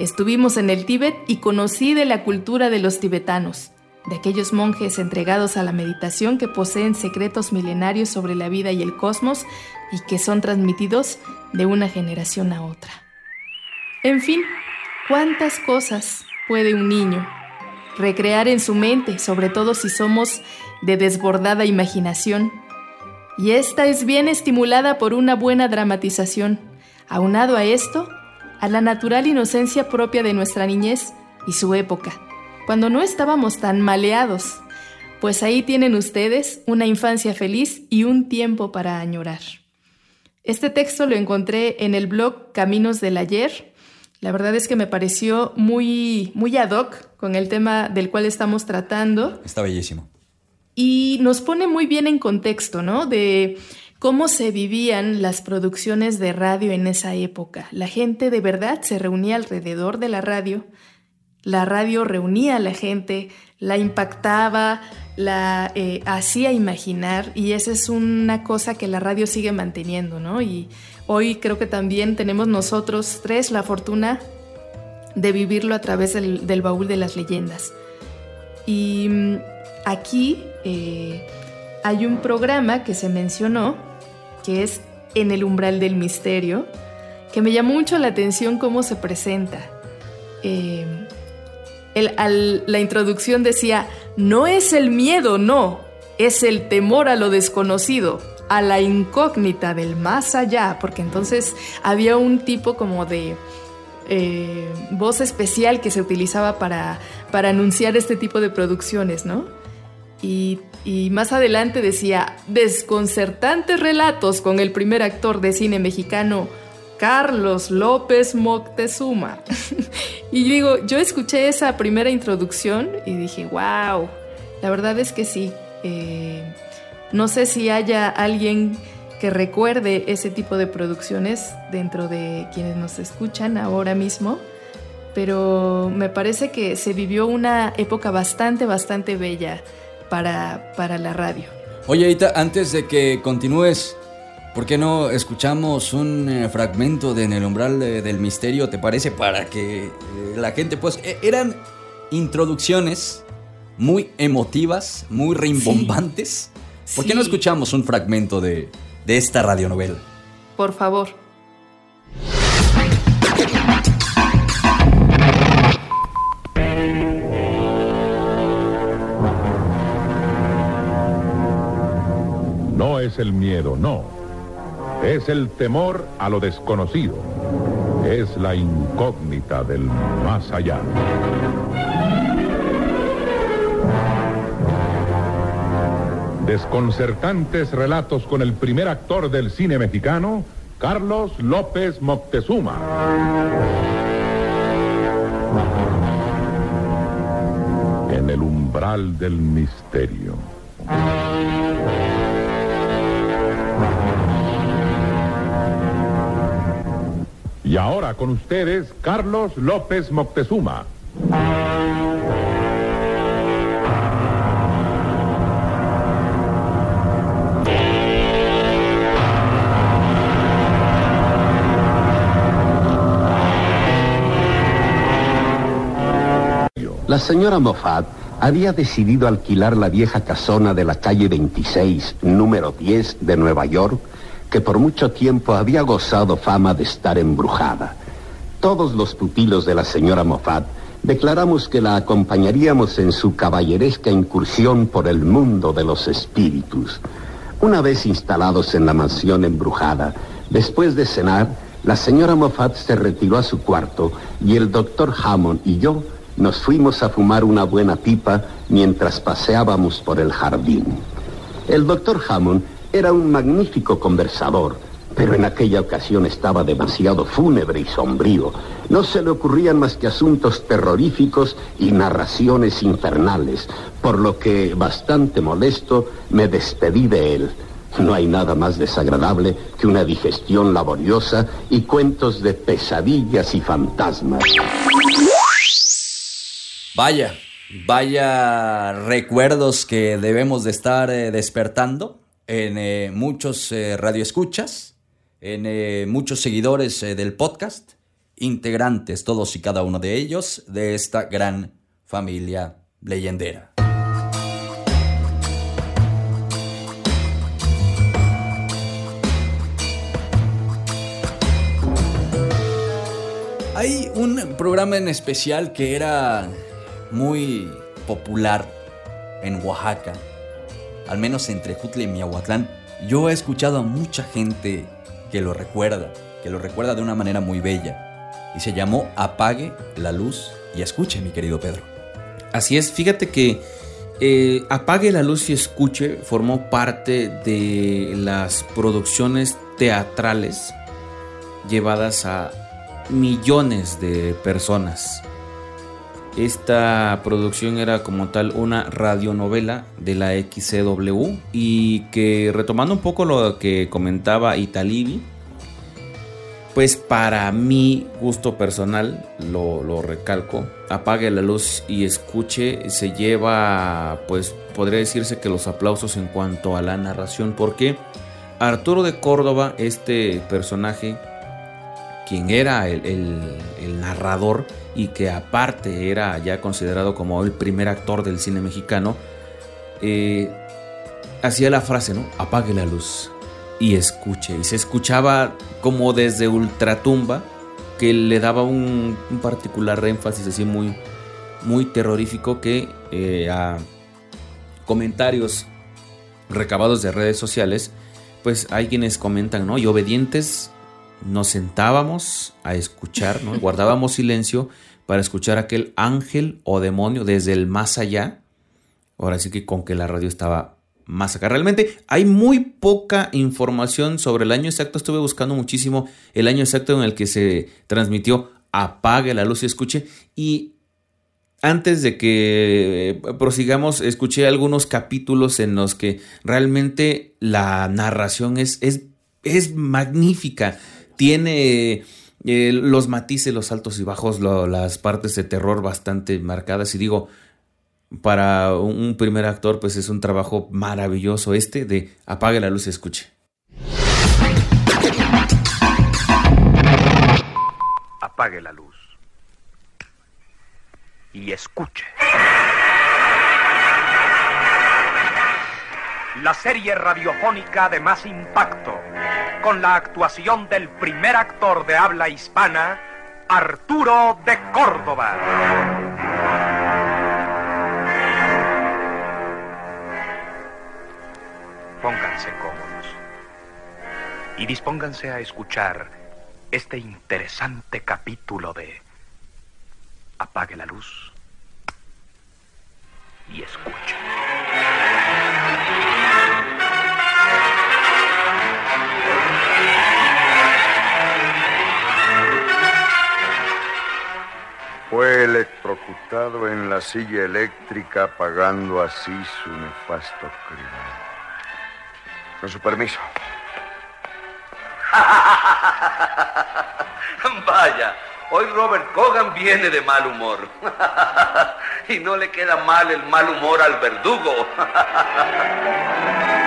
Estuvimos en el Tíbet y conocí de la cultura de los tibetanos de aquellos monjes entregados a la meditación que poseen secretos milenarios sobre la vida y el cosmos y que son transmitidos de una generación a otra. En fin, ¿cuántas cosas puede un niño recrear en su mente, sobre todo si somos de desbordada imaginación? Y esta es bien estimulada por una buena dramatización. Aunado a esto, a la natural inocencia propia de nuestra niñez y su época cuando no estábamos tan maleados. Pues ahí tienen ustedes una infancia feliz y un tiempo para añorar. Este texto lo encontré en el blog Caminos del Ayer. La verdad es que me pareció muy, muy ad hoc con el tema del cual estamos tratando. Está bellísimo. Y nos pone muy bien en contexto, ¿no? De cómo se vivían las producciones de radio en esa época. La gente de verdad se reunía alrededor de la radio la radio reunía a la gente, la impactaba, la eh, hacía imaginar y esa es una cosa que la radio sigue manteniendo, ¿no? Y hoy creo que también tenemos nosotros tres la fortuna de vivirlo a través del, baúl de las leyendas. Y mm, aquí eh, hay un programa que se mencionó, que es En el umbral del misterio, que me llamó mucho la atención cómo se presenta. Eh, la introducción decía, no es el miedo, no, es el temor a lo desconocido, a la incógnita del más allá, porque entonces había un tipo como de eh, voz especial que se utilizaba para, para anunciar este tipo de producciones, ¿no? Y, y, más adelante decía, desconcertantes relatos con el primer actor de cine mexicano, Carlos López Moctezuma. y digo, yo escuché esa primera introducción y dije, wow, la verdad es que sí. Eh, no sé si haya alguien que recuerde ese tipo de producciones dentro de quienes nos escuchan ahora mismo, pero me parece que se vivió una época bastante, bastante bella para, para la radio. Oye, Aita, antes de que continúes, ¿Por qué no escuchamos un eh, fragmento de En el umbral del misterio, te parece? Para que eh, la gente, pues, e, eran introducciones muy emotivas, muy rimbombantes. ¿Por qué no escuchamos un fragmento de, de esta radionovela? Por favor. No es el miedo, no. Es el temor a lo desconocido. Es la incógnita del más allá. Desconcertantes relatos con el primer actor del cine mexicano, Carlos López Moctezuma. En el umbral del misterio. Y ahora con ustedes, Carlos López Moctezuma. La señora Moffat había decidido alquilar la vieja casona de la calle 26, número 10 de Nueva York, que por mucho tiempo había gozado fama de estar embrujada. Todos los pupilos de la señora Moffat declaramos que la acompañaríamos en su caballeresca incursión por el mundo de los espíritus. Una vez instalados en la mansión embrujada, después de cenar, la señora Moffat se retiró a su cuarto y el doctor Hammond y yo nos fuimos a fumar una buena pipa mientras paseábamos por el jardín. El doctor Hammond era un magnífico conversador, pero en aquella ocasión estaba demasiado fúnebre y sombrío. No se le ocurrían más que asuntos terroríficos y narraciones infernales, por lo que, bastante molesto, me despedí de él. No hay nada más desagradable que una digestión laboriosa y cuentos de pesadillas y fantasmas. Vaya, vaya recuerdos que debemos de estar eh, despertando en eh, muchos eh, radioescuchas, en eh, muchos seguidores eh, del podcast, integrantes todos y cada uno de ellos de esta gran familia leyendera. Hay un programa en especial que era muy popular en Oaxaca, al menos entre Jutla y Miahuatlán. Yo he escuchado a mucha gente que lo recuerda, que lo recuerda de una manera muy bella. Y se llamó Apague la luz y escuche, mi querido Pedro. Así es, fíjate que eh, Apague la luz y escuche formó parte de las producciones teatrales llevadas a millones de personas. Esta producción era como tal una radionovela de la XCW y que retomando un poco lo que comentaba Italibi, pues para mi gusto personal, lo, lo recalco, apague la luz y escuche, se lleva, pues podría decirse que los aplausos en cuanto a la narración, porque Arturo de Córdoba, este personaje, quien era el, narrador y que aparte era ya considerado como el primer actor del cine mexicano, eh, hacía la frase, ¿no? Apague la luz y escuche. Y se escuchaba como desde ultratumba, que le daba un, un particular énfasis así muy, muy terrorífico que eh, a comentarios recabados de redes sociales, pues hay quienes comentan, ¿no? Y obedientes nos sentábamos a escuchar, ¿no? Guardábamos silencio para escuchar aquel ángel o demonio desde el más allá. Ahora sí que con que la radio estaba más acá. Realmente hay muy poca información sobre el año exacto. Estuve buscando muchísimo el año exacto en el que se transmitió Apague la luz y escuche. Y antes de que eh, prosigamos, escuché algunos capítulos en los que realmente la narración es, es, es magnífica. Tiene eh, los matices, los altos y bajos, las partes de terror bastante marcadas. Y digo, para un primer actor, pues es un trabajo maravilloso este de apague la luz y escuche. Apague la luz. Y escuche. La serie radiofónica de más impacto, con la actuación del primer actor de habla hispana, Arturo de Córdoba. Pónganse cómodos y dispónganse a escuchar este interesante capítulo de Apague la luz y escucha. Fue electrocutado en la silla eléctrica pagando así su nefasto crimen. Con su permiso. Vaya, hoy Robert Cogan viene de mal humor. y no le queda mal el mal humor al verdugo.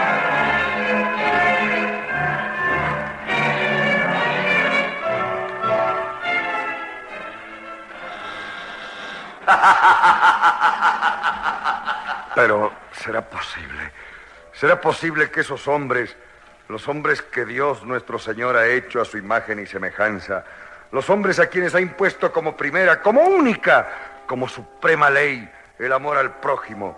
Pero será posible. ¿Será posible que esos hombres, los hombres que Dios nuestro Señor ha hecho a su imagen y semejanza, los hombres a quienes ha impuesto como primera, como única, como suprema ley, el amor al prójimo,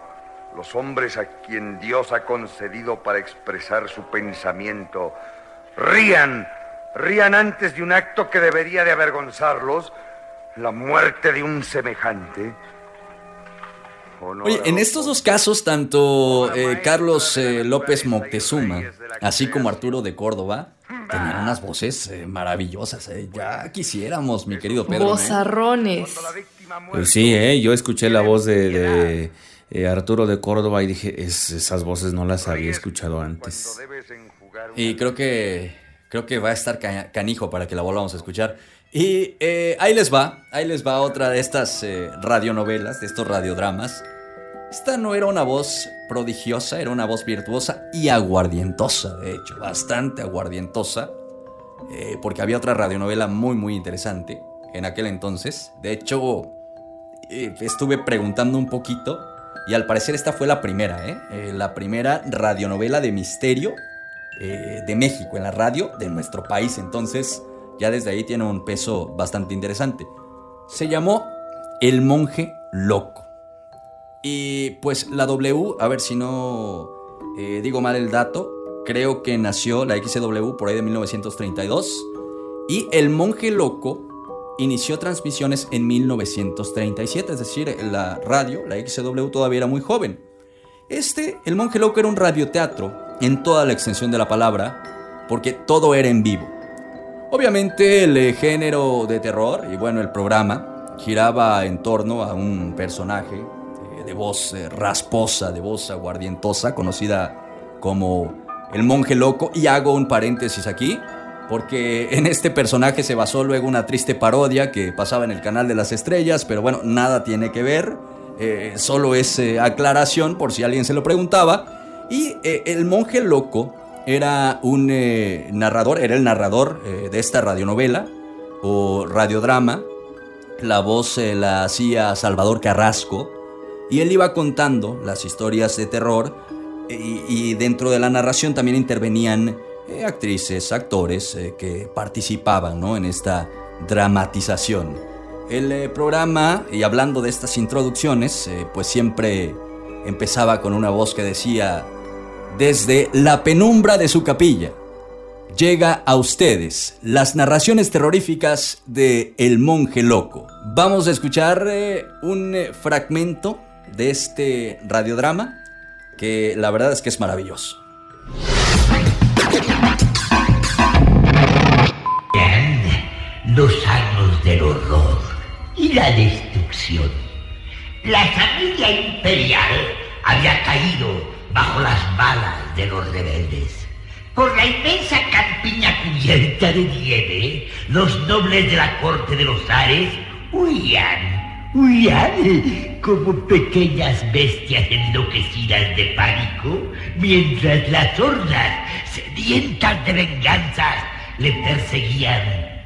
los hombres a quien Dios ha concedido para expresar su pensamiento, rían, rían antes de un acto que debería de avergonzarlos, la muerte de un semejante. Oye, en estos dos casos, tanto eh, Carlos eh, López Moctezuma, así como Arturo de Córdoba, tenían unas voces eh, maravillosas. Ya quisiéramos, mi querido Pedro. Bozarrones. Pues sí, ¿eh? yo escuché la voz de, de Arturo de Córdoba y dije, esas voces no las había escuchado antes. Y creo que creo que va a estar canijo para que la volvamos a escuchar. Y ahí les va, ahí les va otra de estas radionovelas, de estos radiodramas. Esta no era una voz prodigiosa, era una voz virtuosa y aguardientosa, de hecho, bastante aguardientosa, eh, porque había otra radionovela muy, muy interesante en aquel entonces. De hecho, eh, estuve preguntando un poquito y al parecer esta fue la primera, ¿eh? la primera radionovela de misterio de México, en la radio de nuestro país. Entonces, ya desde ahí tiene un peso bastante interesante. Se llamó El monje loco. Y pues la W, a ver si no eh, digo mal el dato, creo que nació la XW por ahí de 1932 y El Monje Loco inició transmisiones en 1937, es decir, la radio, la XW todavía era muy joven. Este, El Monje Loco era un radioteatro en toda la extensión de la palabra, porque todo era en vivo. Obviamente el género de terror y bueno, el programa giraba en torno a un personaje de voz eh, rasposa, de voz aguardientosa, conocida como el monje loco. Y hago un paréntesis aquí, porque en este personaje se basó luego una triste parodia que pasaba en el canal de las estrellas, pero bueno, nada tiene que ver, eh, solo es eh, aclaración por si alguien se lo preguntaba. Y el monje loco era un narrador, era el narrador de esta radionovela o radiodrama. La voz la hacía Salvador Carrasco, y él iba contando las historias de terror y, dentro de la narración también intervenían eh, actrices, actores eh, que participaban ¿no? en esta dramatización. El eh, programa, y hablando de estas introducciones, pues siempre empezaba con una voz que decía, desde la penumbra de su capilla, llega a ustedes las narraciones terroríficas de El monje loco. Vamos a escuchar un fragmento de este radiodrama que la verdad es que es maravilloso. Los años del horror y la destrucción. La familia imperial había caído bajo las balas de los rebeldes. Por la inmensa campiña cubierta de nieve, los nobles de la corte de los Ares huían huían como pequeñas bestias enloquecidas de pánico, mientras las hordas sedientas de venganzas le perseguían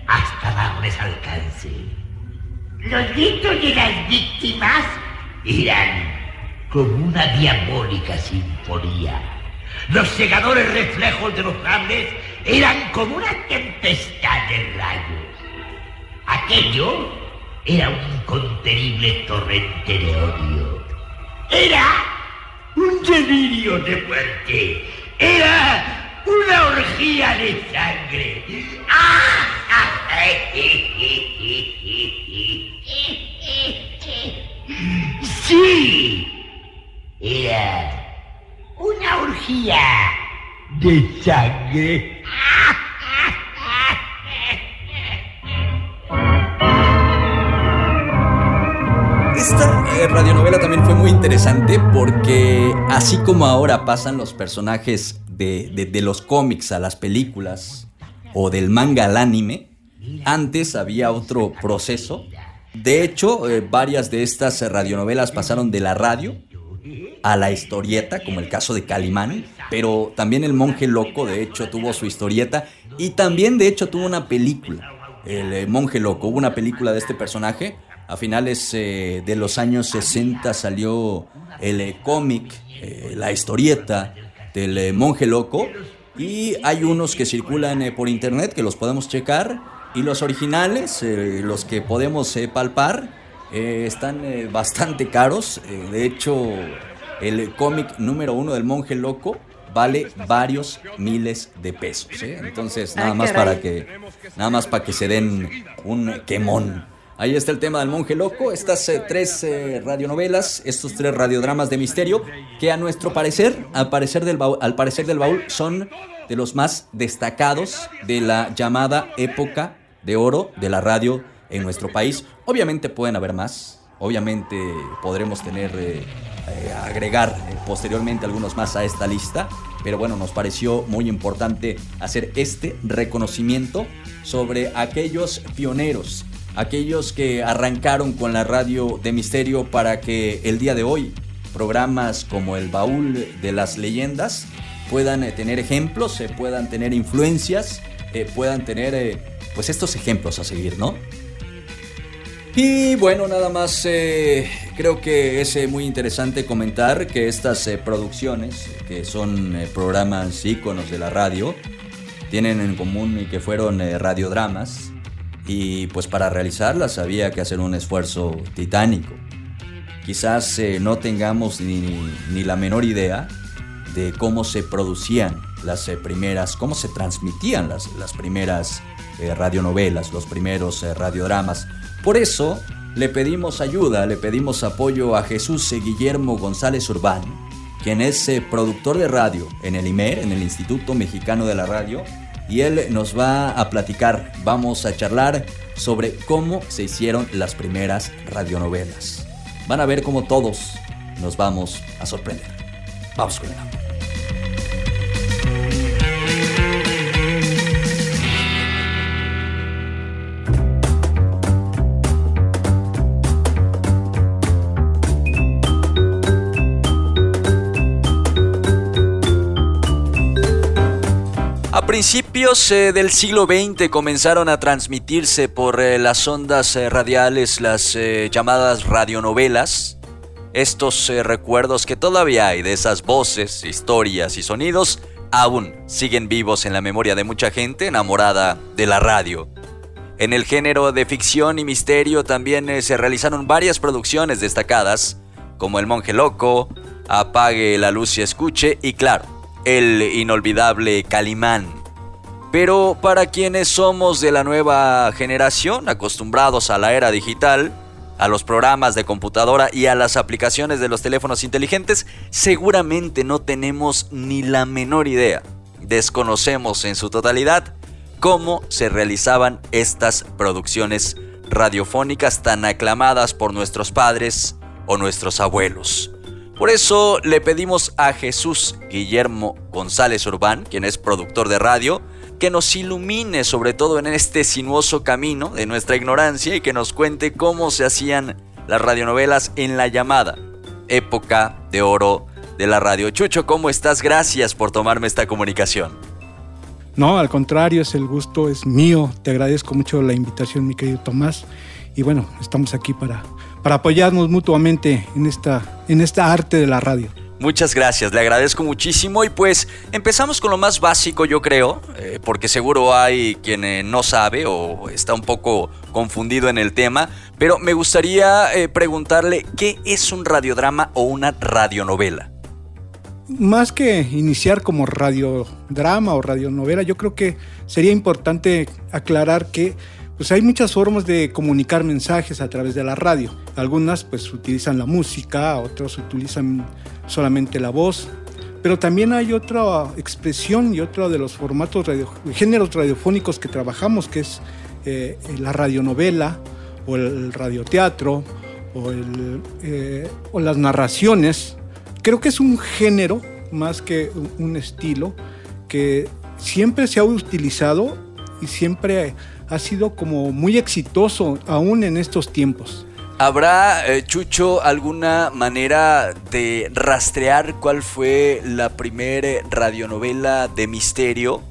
hasta darles alcance. Los gritos de las víctimas eran como una diabólica sinfonía. Los segadores reflejos de los cables eran como una tempestad de rayos. Aquello era un incontenible torrente de odio. Era un delirio de muerte. Era una orgía de sangre. Sí, era una orgía de sangre. Esta eh, radionovela también fue muy interesante porque así como ahora pasan los personajes de, de- los cómics a las películas o del manga al anime, antes había otro proceso. De hecho, eh, varias de estas eh, radionovelas pasaron de la radio a la historieta, como el caso de Calimán, pero también El Monje Loco, de hecho, tuvo su historieta y también, de hecho, tuvo una película. El eh, Monje Loco, hubo una película de este personaje. A finales eh, de los años 60 salió el eh, cómic, eh, la historieta del Monje Loco. Y hay unos que circulan por internet que los podemos checar. Y los originales, los que podemos palpar, eh, están eh, bastante caros. Eh, de hecho, el cómic número uno del monje loco vale varios miles de pesos. Entonces, nada Ah, más caray. para que, nada más para que se den un quemón. Ahí está el tema del monje loco, estas tres radionovelas, estos tres radiodramas de misterio, que a nuestro parecer, al parecer del baúl, al parecer del baúl, son de los más destacados de la llamada época de oro de la radio en nuestro país. Obviamente pueden haber más, obviamente podremos tener, eh, eh, agregar eh, posteriormente algunos más a esta lista, pero bueno, nos pareció muy importante hacer este reconocimiento sobre aquellos pioneros, aquellos que arrancaron con la radio de misterio para que el día de hoy programas como el baúl de las leyendas puedan tener ejemplos, eh, puedan tener influencias, puedan tener pues estos ejemplos a seguir, ¿no? Y bueno, nada más eh, creo que es eh, muy interesante comentar que estas eh, producciones, que son programas íconos de la radio, tienen en común que fueron radiodramas. Y pues para realizarlas había que hacer un esfuerzo titánico. Quizás no tengamos ni, ni la menor idea de cómo se producían las primeras, cómo se transmitían las, las primeras radionovelas, los primeros radiodramas. Por eso le pedimos ayuda, le pedimos apoyo a Jesús eh, Guillermo González Urbán, quien es eh, productor de radio en el IMER, en el Instituto Mexicano de la Radio, y él nos va a platicar, vamos a charlar sobre cómo se hicieron las primeras radionovelas. Van a ver cómo todos nos vamos a sorprender. Vamos con él. Principios eh, del siglo XX comenzaron a transmitirse por eh, las ondas eh, radiales las llamadas radionovelas. Estos recuerdos que todavía hay de esas voces, historias y sonidos aún siguen vivos en la memoria de mucha gente enamorada de la radio. En el género de ficción y misterio también se realizaron varias producciones destacadas, como El Monje Loco, Apague la luz y escuche y claro, el inolvidable Calimán. Pero para quienes somos de la nueva generación, acostumbrados a la era digital, a los programas de computadora y a las aplicaciones de los teléfonos inteligentes, seguramente no tenemos ni la menor idea. Desconocemos en su totalidad cómo se realizaban estas producciones radiofónicas tan aclamadas por nuestros padres o nuestros abuelos. Por eso le pedimos a Jesús Guillermo González Urbán, quien es productor de radio, que nos ilumine sobre todo en este sinuoso camino de nuestra ignorancia y que nos cuente cómo se hacían las radionovelas en la llamada época de oro de la radio. Chucho, ¿cómo estás? Gracias por tomarme esta comunicación. No, al contrario, es el gusto, es mío. Te agradezco mucho la invitación, mi querido Tomás. Y bueno, estamos aquí para, para apoyarnos mutuamente en esta, en esta arte de la radio. Muchas gracias, le agradezco muchísimo y pues empezamos con lo más básico yo creo, eh, porque seguro hay quien eh, no sabe o está un poco confundido en el tema, pero me gustaría eh, preguntarle qué es un radiodrama o una radionovela. Más que iniciar como radiodrama o radionovela, yo creo que sería importante aclarar que pues hay muchas formas de comunicar mensajes a través de la radio. Algunas pues utilizan la música, otros utilizan solamente la voz, pero también hay otra expresión y otro de los formatos, radio, géneros radiofónicos que trabajamos, que es eh, la radionovela o el radioteatro o, eh, o las narraciones. Creo que es un género más que un estilo que siempre se ha utilizado y siempre ha sido como muy exitoso aún en estos tiempos. ¿Habrá, eh, Chucho, alguna manera de rastrear cuál fue la primera radionovela de misterio?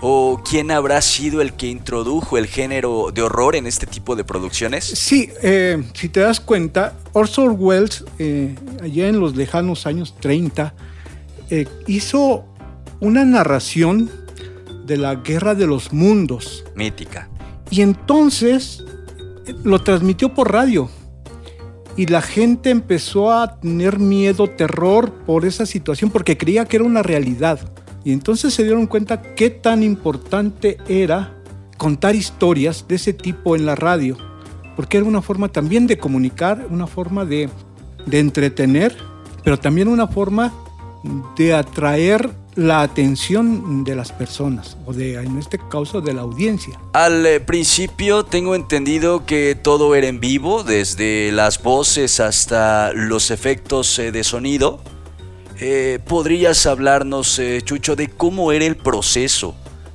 ¿O quién habrá sido el que introdujo el género de horror en este tipo de producciones? Sí, eh, si te das cuenta, Orson Welles, eh, allá en los lejanos años 30, hizo una narración de la Guerra de los Mundos. Mítica. Y entonces lo transmitió por radio. Y la gente empezó a tener miedo, terror por esa situación, porque creía que era una realidad. Y entonces se dieron cuenta qué tan importante era contar historias de ese tipo en la radio, porque era una forma también de comunicar, una forma de, de entretener, pero también una forma de atraer la atención de las personas, o de, en este caso, de la audiencia. Al eh, principio tengo entendido que todo era en vivo, desde las voces hasta los efectos eh, de sonido. Eh, ¿Podrías hablarnos, Chucho, de cómo era el proceso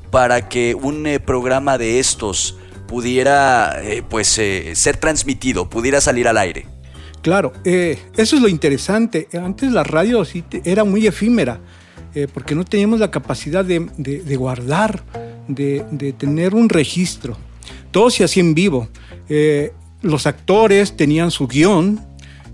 para que un programa de estos pudiera pues, ser transmitido, pudiera salir al aire? Claro, eso es lo interesante. Antes la radio sí era muy efímera eh, porque no teníamos la capacidad de, guardar, de, tener un registro. Todo se hacía en vivo. Eh, los actores tenían su guion,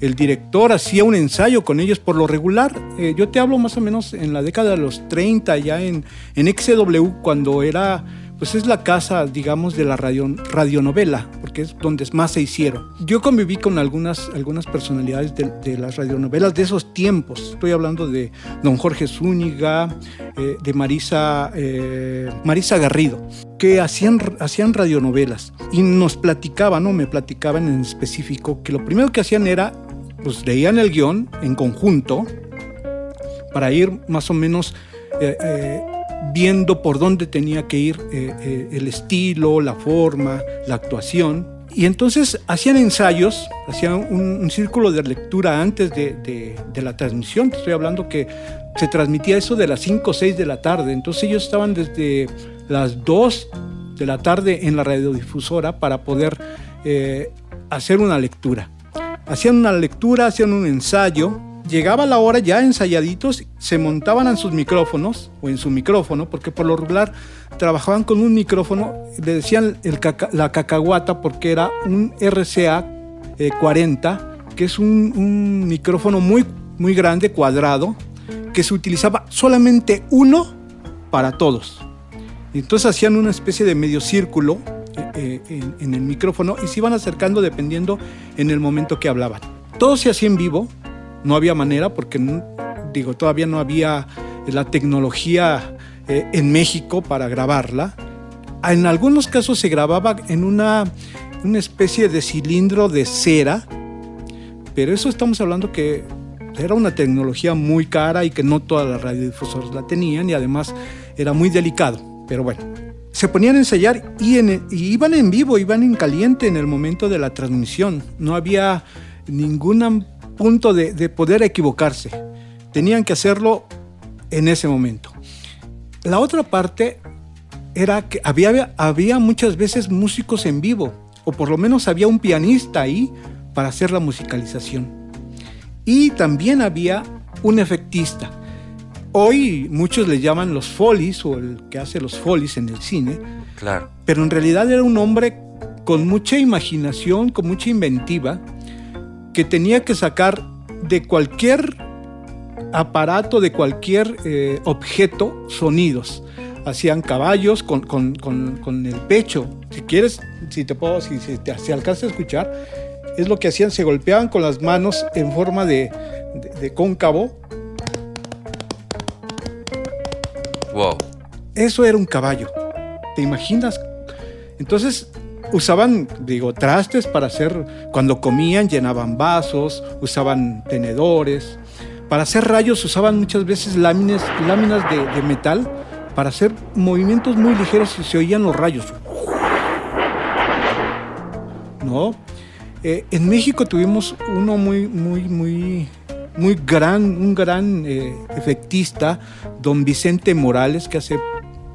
el director hacía un ensayo con ellos por lo regular. Eh, yo te hablo más o menos en la década de los 30, ya en, en XW, cuando era pues es la casa, digamos, de la radio, radionovela, porque es donde más se hicieron. Yo conviví con algunas, algunas personalidades de, las radionovelas de esos tiempos. Estoy hablando de don Jorge Zúñiga, eh, de Marisa, eh, Marisa Garrido, que hacían, hacían radionovelas y nos platicaban, ¿no? Me platicaban en específico que lo primero que hacían era, pues leían el guion en conjunto para ir más o menos... Eh, viendo por dónde tenía que ir eh, eh, el estilo, la forma, la actuación. Y entonces hacían ensayos, hacían un, círculo de lectura antes de, la transmisión. estoy hablando que se transmitía eso de las 5 o 6 de la tarde. Entonces ellos estaban desde las 2 de la tarde en la radiodifusora para poder eh, hacer una lectura. Hacían una lectura, hacían un ensayo llegaba la hora ya ensayaditos, se montaban en sus micrófonos o en su micrófono, porque por lo regular trabajaban con un micrófono, le decían la cacahuata porque era un RCA 40, eh, que es un, micrófono muy, muy grande, cuadrado, que se utilizaba solamente uno para todos. entonces hacían una especie de medio círculo eh, eh, en el micrófono y se iban acercando dependiendo en el momento que hablaban. Todo se hacía en vivo, no había manera porque, digo, todavía no había la tecnología eh, en México para grabarla. En algunos casos se grababa en una, una especie de cilindro de cera, pero eso estamos hablando que era una tecnología muy cara y que no todas las radiodifusoras la tenían y además era muy delicado. Pero bueno, se ponían a ensayar y, y, iban en vivo, iban en caliente en el momento de la transmisión. No había ninguna punto de, poder equivocarse. Tenían que hacerlo en ese momento. La otra parte era que había, había muchas veces músicos en vivo, o por lo menos había un pianista ahí para hacer la musicalización. Y también había un efectista. Hoy muchos le llaman los folies o el que hace los folies en el cine. Claro. Pero en realidad era un hombre con mucha imaginación, con mucha inventiva, que tenía que sacar de cualquier aparato de cualquier eh, objeto sonidos. Hacían caballos con, con- con- con el pecho. Si quieres, si te puedo, si, si te si alcanzas a escuchar, es lo que hacían, se golpeaban con las manos en forma de, de- de cóncavo. Wow. Eso era un caballo. ¿Te imaginas? Entonces usaban, digo, trastes para hacer, cuando comían llenaban vasos, usaban tenedores. Para hacer rayos usaban muchas veces láminas, láminas de, metal para hacer movimientos muy ligeros y se oían los rayos. ¿No? Eh, en México tuvimos uno muy, muy, muy, muy gran, un gran eh, efectista, don Vicente Morales, que hace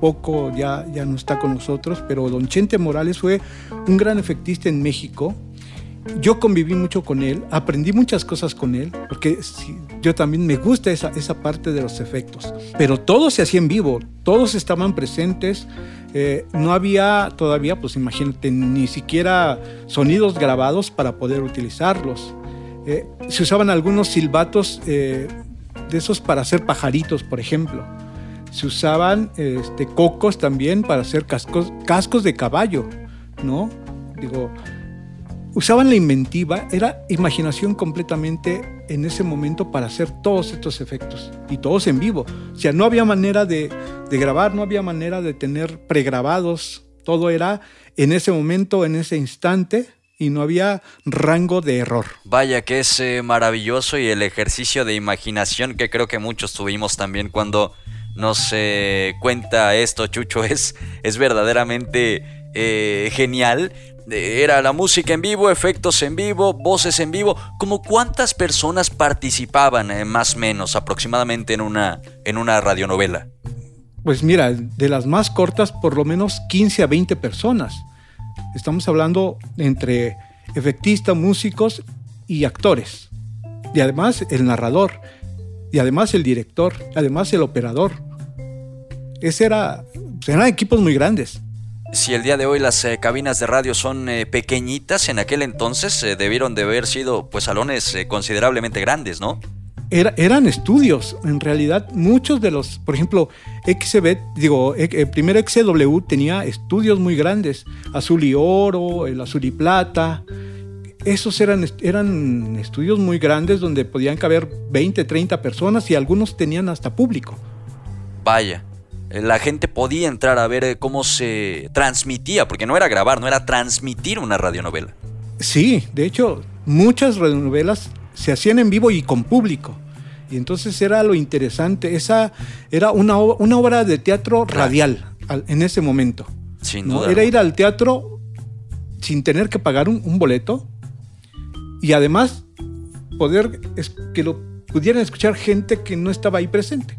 poco ya, ya no está con nosotros, pero don Chente Morales fue un gran efectista en México. Yo conviví mucho con él, aprendí muchas cosas con él, porque yo también me gusta esa, esa parte de los efectos. Pero todo se hacía en vivo, todos estaban presentes, eh, no había todavía, pues imagínate, ni siquiera sonidos grabados para poder utilizarlos. Eh, se usaban algunos silbatos eh, de esos para hacer pajaritos, por ejemplo. Se usaban este, cocos también para hacer cascos, cascos de caballo, ¿no? Digo, usaban la inventiva, era imaginación completamente en ese momento para hacer todos estos efectos y todos en vivo. O sea, no había manera de, grabar, no había manera de tener pregrabados, todo era en ese momento, en ese instante y no había rango de error. Vaya que es eh, maravilloso y el ejercicio de imaginación que creo que muchos tuvimos también cuando nos eh, cuenta esto, Chucho, es, es verdaderamente eh, genial. Eh, Era la música en vivo, efectos en vivo, voces en vivo. ¿Cómo cuántas personas participaban eh, más o menos aproximadamente en una, en una radionovela? Pues mira, de las más cortas, por lo menos 15 a 20 personas. Estamos hablando entre efectistas, músicos y actores. Y además el narrador. Y además el director. Además el operador. Ese era, eran equipos muy grandes. Si el día de hoy las eh, cabinas de radio son eh, pequeñitas, en aquel entonces eh, debieron de haber sido pues salones considerablemente grandes, ¿no? Era- eran estudios, en realidad muchos de los, por ejemplo, XB, digo, eh, primero XW tenía estudios muy grandes, azul y oro, el azul y plata, esos eran, eran estudios muy grandes donde podían caber 20, 30 personas y algunos tenían hasta público. Vaya, eh, la gente podía entrar a ver eh, cómo se transmitía, porque no era grabar, no era transmitir una radionovela. Sí, de hecho, muchas radionovelas se hacían en vivo y con público. Y entonces era lo interesante, esa era una, una obra de teatro radial al- en ese momento. Sin ¿no? duda. Era ir al teatro sin tener que pagar un, un boleto y además poder que lo pudieran escuchar gente que no estaba ahí presente.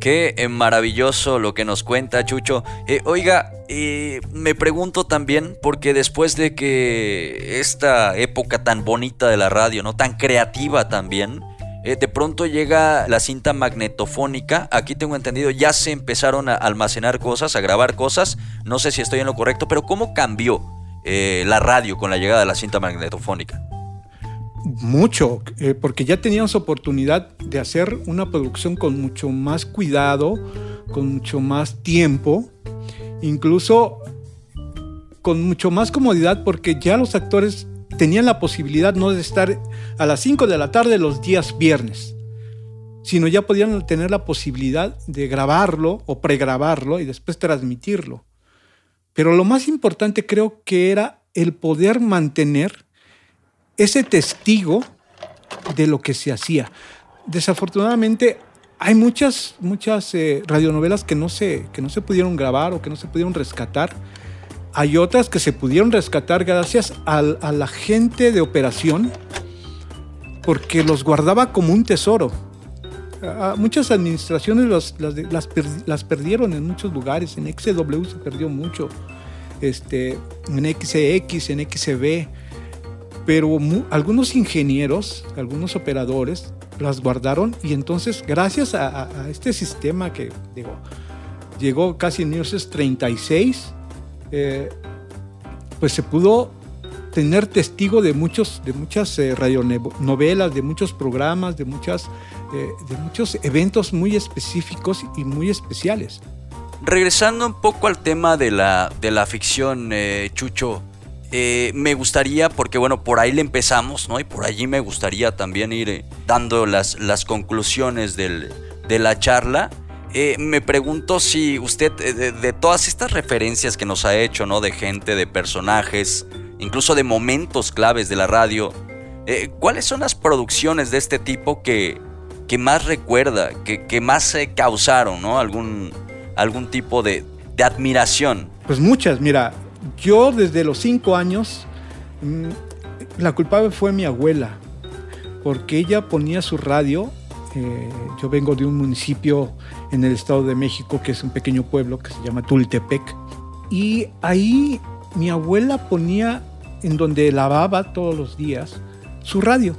Qué maravilloso lo que nos cuenta Chucho. Eh, oiga, eh, me pregunto también, porque después de que esta época tan bonita de la radio, ¿no? Tan creativa también, eh, de pronto llega la cinta magnetofónica. Aquí tengo entendido, ya se empezaron a almacenar cosas, a grabar cosas. No sé si estoy en lo correcto, pero ¿cómo cambió eh, la radio con la llegada de la cinta magnetofónica? Mucho, eh, porque ya teníamos oportunidad de hacer una producción con mucho más cuidado, con mucho más tiempo, incluso con mucho más comodidad, porque ya los actores tenían la posibilidad no de estar a las 5 de la tarde los días viernes, sino ya podían tener la posibilidad de grabarlo o pregrabarlo y después transmitirlo. Pero lo más importante creo que era el poder mantener ese testigo de lo que se hacía. Desafortunadamente hay muchas, muchas eh, radionovelas que no, se, que no se pudieron grabar o que no se pudieron rescatar. Hay otras que se pudieron rescatar gracias al- a la gente de operación porque los guardaba como un tesoro. Muchas administraciones las, las per- las perdieron en muchos lugares. En XW se perdió mucho. Este, en XX, en XB pero mu- algunos ingenieros, algunos operadores las guardaron y entonces gracias a, este sistema que digo, llegó casi en 1936, eh, pues se pudo tener testigo de, muchos, de muchas eh, radionovelas, de muchos programas, de, muchas, eh, de muchos eventos muy específicos y muy especiales. Regresando un poco al tema de la, de la ficción, eh, Chucho, me gustaría, porque bueno, por ahí le empezamos, ¿no? Y por allí me gustaría también ir dando las, las conclusiones del, de la charla. me pregunto si usted, de, de, todas estas referencias que nos ha hecho, ¿no? De gente, de personajes, incluso de momentos claves de la radio. Eh, ¿Cuáles son las producciones de este tipo que, que más recuerda, que, que más se causaron, ¿no? Algún, algún tipo de, admiración. Pues muchas, mira, yo desde los cinco años, mm, la culpable fue mi abuela, porque ella ponía su radio. Eh, yo vengo de un municipio en el Estado de México que es un pequeño pueblo que se llama Tultepec. Y ahí mi abuela ponía en donde lavaba todos los días su radio.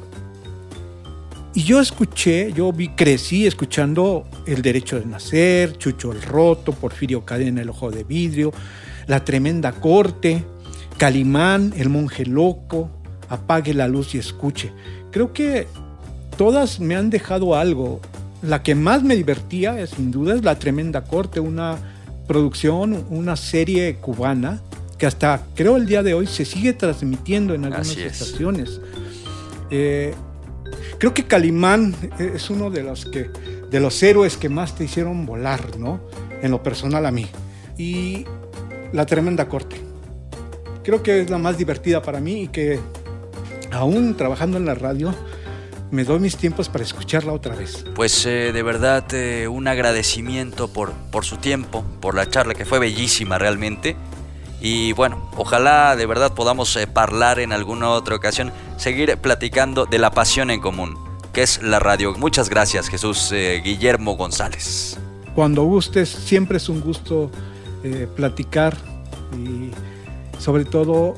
Y yo escuché, yo vi, crecí escuchando El Derecho de Nacer, Chucho el Roto, Porfirio Cadena, El Ojo de Vidrio, La Tremenda Corte, Calimán, El Monje Loco, Apague la Luz y Escuche. Creo que todas me han dejado algo. La que más me divertía, sin duda, es La Tremenda Corte, una producción, una serie cubana que hasta creo el día de hoy se sigue transmitiendo en algunas estaciones. Eh, creo que Calimán es uno de los, que, de los héroes que más te hicieron volar, ¿no? En lo personal a mí. Y La Tremenda Corte. Creo que es la más divertida para mí y que aún trabajando en la radio, me doy mis tiempos para escucharla otra vez. Pues eh, de verdad eh, un agradecimiento por, por su tiempo, por la charla que fue bellísima realmente. Y bueno, ojalá de verdad podamos eh, hablar en alguna otra ocasión, seguir platicando de la pasión en común, que es la radio. Muchas gracias, Jesús eh, Guillermo González. Cuando gustes, siempre es un gusto eh, platicar y sobre todo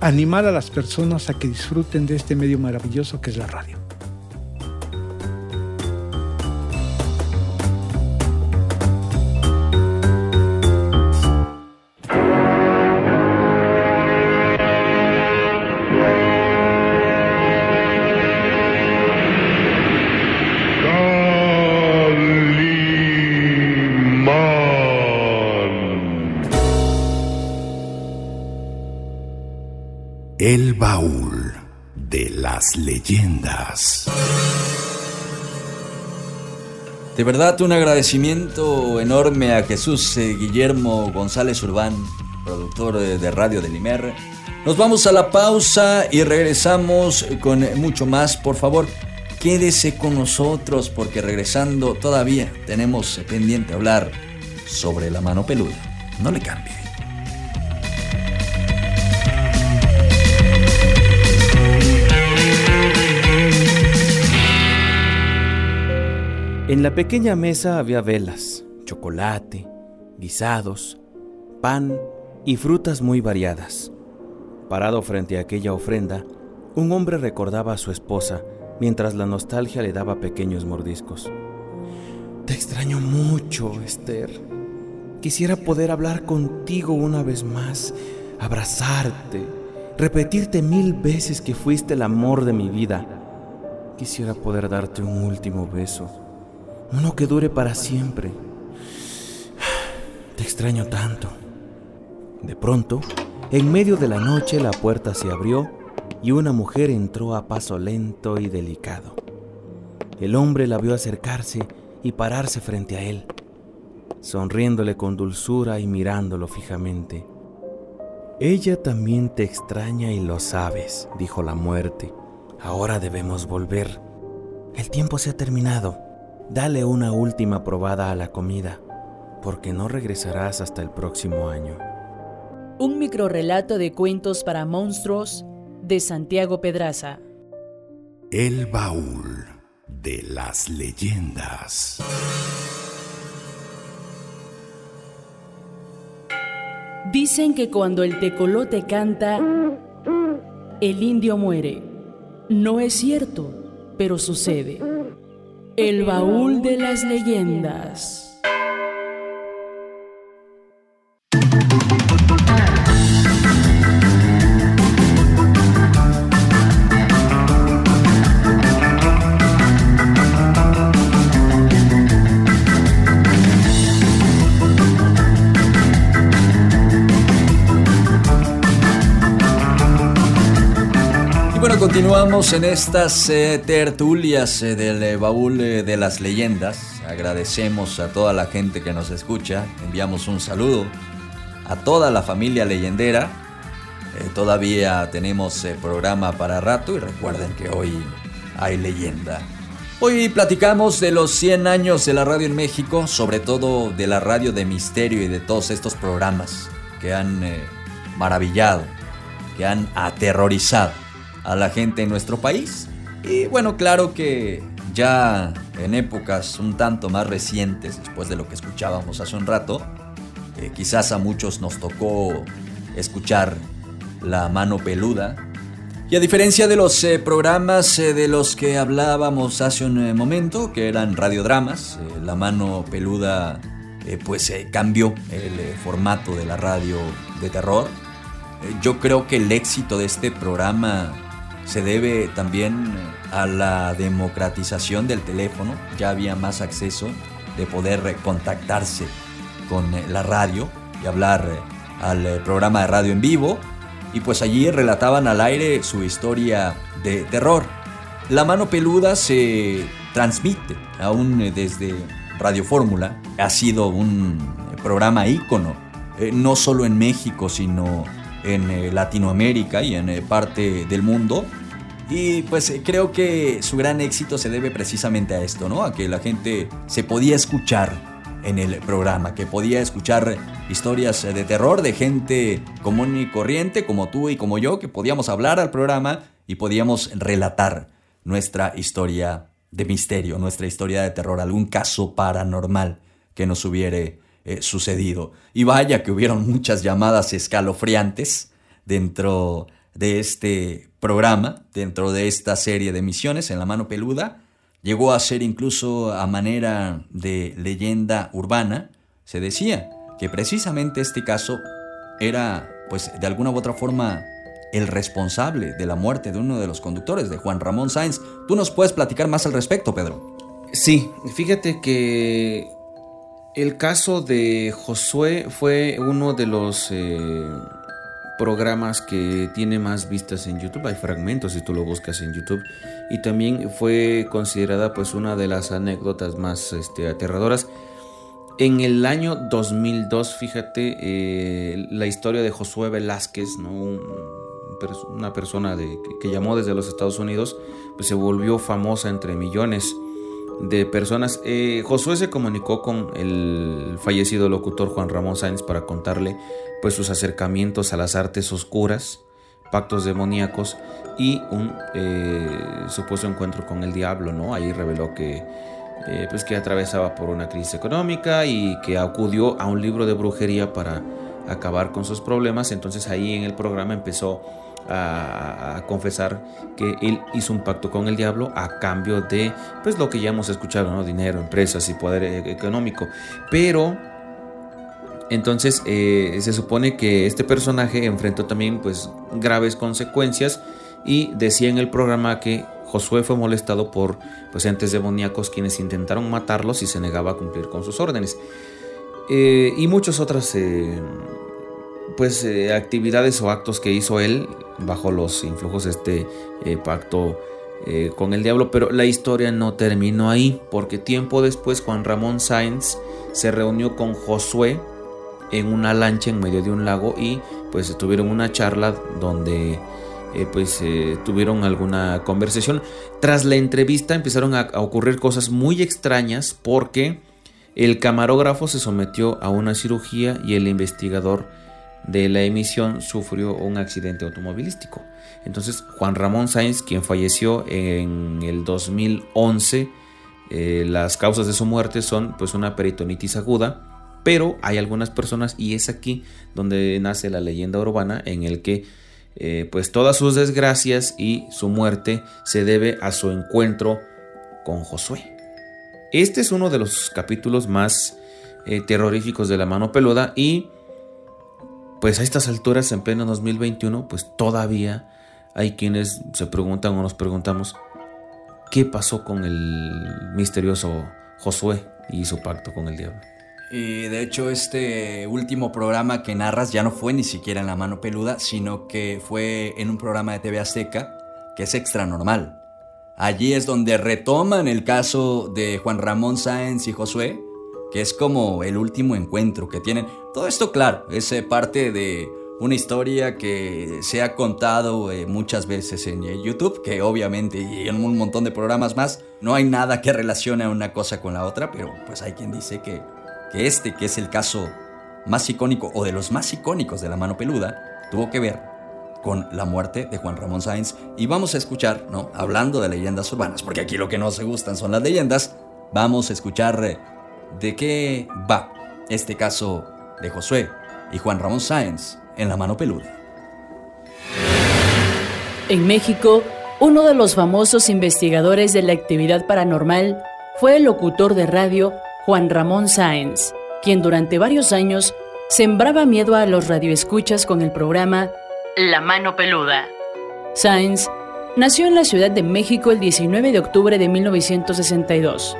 animar a las personas a que disfruten de este medio maravilloso que es la radio. De verdad un agradecimiento enorme a Jesús eh, Guillermo González Urbán, productor de Radio del Imer. Nos vamos a la pausa y regresamos con mucho más. Por favor, quédese con nosotros porque regresando todavía tenemos pendiente hablar sobre la mano peluda. No le cambie. En la pequeña mesa había velas, chocolate, guisados, pan y frutas muy variadas. Parado frente a aquella ofrenda, un hombre recordaba a su esposa mientras la nostalgia le daba pequeños mordiscos. Te extraño mucho, Esther. Quisiera poder hablar contigo una vez más, abrazarte, repetirte mil veces que fuiste el amor de mi vida. Quisiera poder darte un último beso uno que dure para siempre. Te extraño tanto. De pronto, en medio de la noche la puerta se abrió y una mujer entró a paso lento y delicado. El hombre la vio acercarse y pararse frente a él, sonriéndole con dulzura y mirándolo fijamente. Ella también te extraña y lo sabes, dijo la muerte. Ahora debemos volver. El tiempo se ha terminado. Dale una última probada a la comida, porque no regresarás hasta el próximo año. Un microrelato de cuentos para monstruos de Santiago Pedraza. El baúl de las leyendas. Dicen que cuando el tecolote canta, el indio muere. No es cierto, pero sucede. El baúl de las leyendas. Continuamos en estas eh, tertulias eh, del eh, baúl de las leyendas. Agradecemos a toda la gente que nos escucha. Enviamos un saludo a toda la familia leyendera. todavía tenemos programa para rato y recuerden que hoy hay leyenda. Hoy platicamos de los 100 años de la radio en México, sobre todo de la radio de misterio y de todos estos programas que han maravillado, que han aterrorizado a la gente en nuestro país. Y bueno, claro que ya en épocas un tanto más recientes, después de lo que escuchábamos hace un rato, eh, quizás a muchos nos tocó escuchar La mano peluda. Y a diferencia de los eh, programas eh, de los que hablábamos hace un momento, que eran radiodramas, La mano peluda pues cambió el formato de la radio de terror. yo creo que el éxito de este programa se debe también a la democratización del teléfono, ya había más acceso de poder contactarse con la radio y hablar al programa de radio en vivo. Y pues allí relataban al aire su historia de terror. La mano peluda se transmite aún desde Radio Fórmula, ha sido un programa ícono, eh, no solo en México, sino en eh, Latinoamérica y en eh, parte del mundo. Y pues eh, creo que su gran éxito se debe precisamente a esto, ¿no? A que la gente se podía escuchar en el programa, que podía escuchar historias de terror de gente común y corriente, como tú y como yo, que podíamos hablar al programa y podíamos relatar nuestra historia de misterio, nuestra historia de terror, algún caso paranormal que nos hubiere eh, sucedido. Y vaya que hubieron muchas llamadas escalofriantes dentro de este programa, dentro de esta serie de misiones en la mano peluda. Llegó a ser incluso a manera de leyenda urbana. Se decía que precisamente este caso era, pues de alguna u otra forma, el responsable de la muerte de uno de los conductores, de Juan Ramón Sáenz. ¿Tú nos puedes platicar más al respecto, Pedro? Sí, fíjate que el caso de Josué fue uno de los eh, programas que tiene más vistas en YouTube. Hay fragmentos si tú lo buscas en YouTube. Y también fue considerada pues una de las anécdotas más este, aterradoras. En el año 2002, fíjate, eh, la historia de Josué Velázquez, ¿no? una persona de, que, llamó desde los Estados Unidos, pues se volvió famosa entre millones de personas. Eh, Josué se comunicó con el fallecido locutor Juan Ramón Sáenz para contarle pues sus acercamientos a las artes oscuras, pactos demoníacos y un eh, supuesto encuentro con el diablo, ¿no? Ahí reveló que eh, pues que atravesaba por una crisis económica y que acudió a un libro de brujería para acabar con sus problemas. Entonces ahí en el programa empezó a, confesar que él hizo un pacto con el diablo a cambio de pues lo que ya hemos escuchado, ¿no? Dinero, empresas y poder e, económico. Pero entonces eh, se supone que este personaje enfrentó también pues graves consecuencias y decía en el programa que Josué fue molestado por pues entes demoníacos quienes intentaron matarlos y se negaba a cumplir con sus órdenes. Eh, y muchas otras eh, pues actividades o actos que hizo él bajo los influjos de este eh, pacto eh, con el diablo, pero la historia no terminó ahí, porque tiempo después Juan Ramón Sáenz se reunió con Josué en una lancha en medio de un lago y pues tuvieron una charla donde eh, pues tuvieron alguna conversación. Tras la entrevista empezaron a ocurrir cosas muy extrañas porque el camarógrafo se sometió a una cirugía y el investigador de la emisión sufrió un accidente automovilístico. Entonces Juan Ramón Sáenz, quien falleció en el 2011, eh, las causas de su muerte son pues una peritonitis aguda, pero hay algunas personas y es aquí donde nace la leyenda urbana en el que eh, pues todas sus desgracias y su muerte se debe a su encuentro con Josué. Este es uno de los capítulos más eh, terroríficos de la mano peluda y pues a estas alturas, en pleno 2021, pues todavía hay quienes se preguntan o nos preguntamos, ¿qué pasó con el misterioso Josué y su pacto con el diablo? Y de hecho este último programa que narras ya no fue ni siquiera en la mano peluda, sino que fue en un programa de TV Azteca que es extra normal. Allí es donde retoman el caso de Juan Ramón Sáenz y Josué, que es como el último encuentro que tienen. Todo esto, claro, es eh, parte de una historia que se ha contado eh, muchas veces en eh, YouTube, que obviamente y en un montón de programas más, no hay nada que relacione una cosa con la otra, pero pues hay quien dice que, que este, que es el caso más icónico o de los más icónicos de la mano peluda, tuvo que ver con la muerte de Juan Ramón Sáenz. Y vamos a escuchar, ¿no? Hablando de leyendas urbanas, porque aquí lo que no se gustan son las leyendas, vamos a escuchar de qué va este caso de Josué y Juan Ramón Sáenz en la mano peluda. En México, uno de los famosos investigadores de la actividad paranormal fue el locutor de radio Juan Ramón Sáenz, quien durante varios años sembraba miedo a los radioescuchas con el programa La mano peluda. Sáenz nació en la Ciudad de México el 19 de octubre de 1962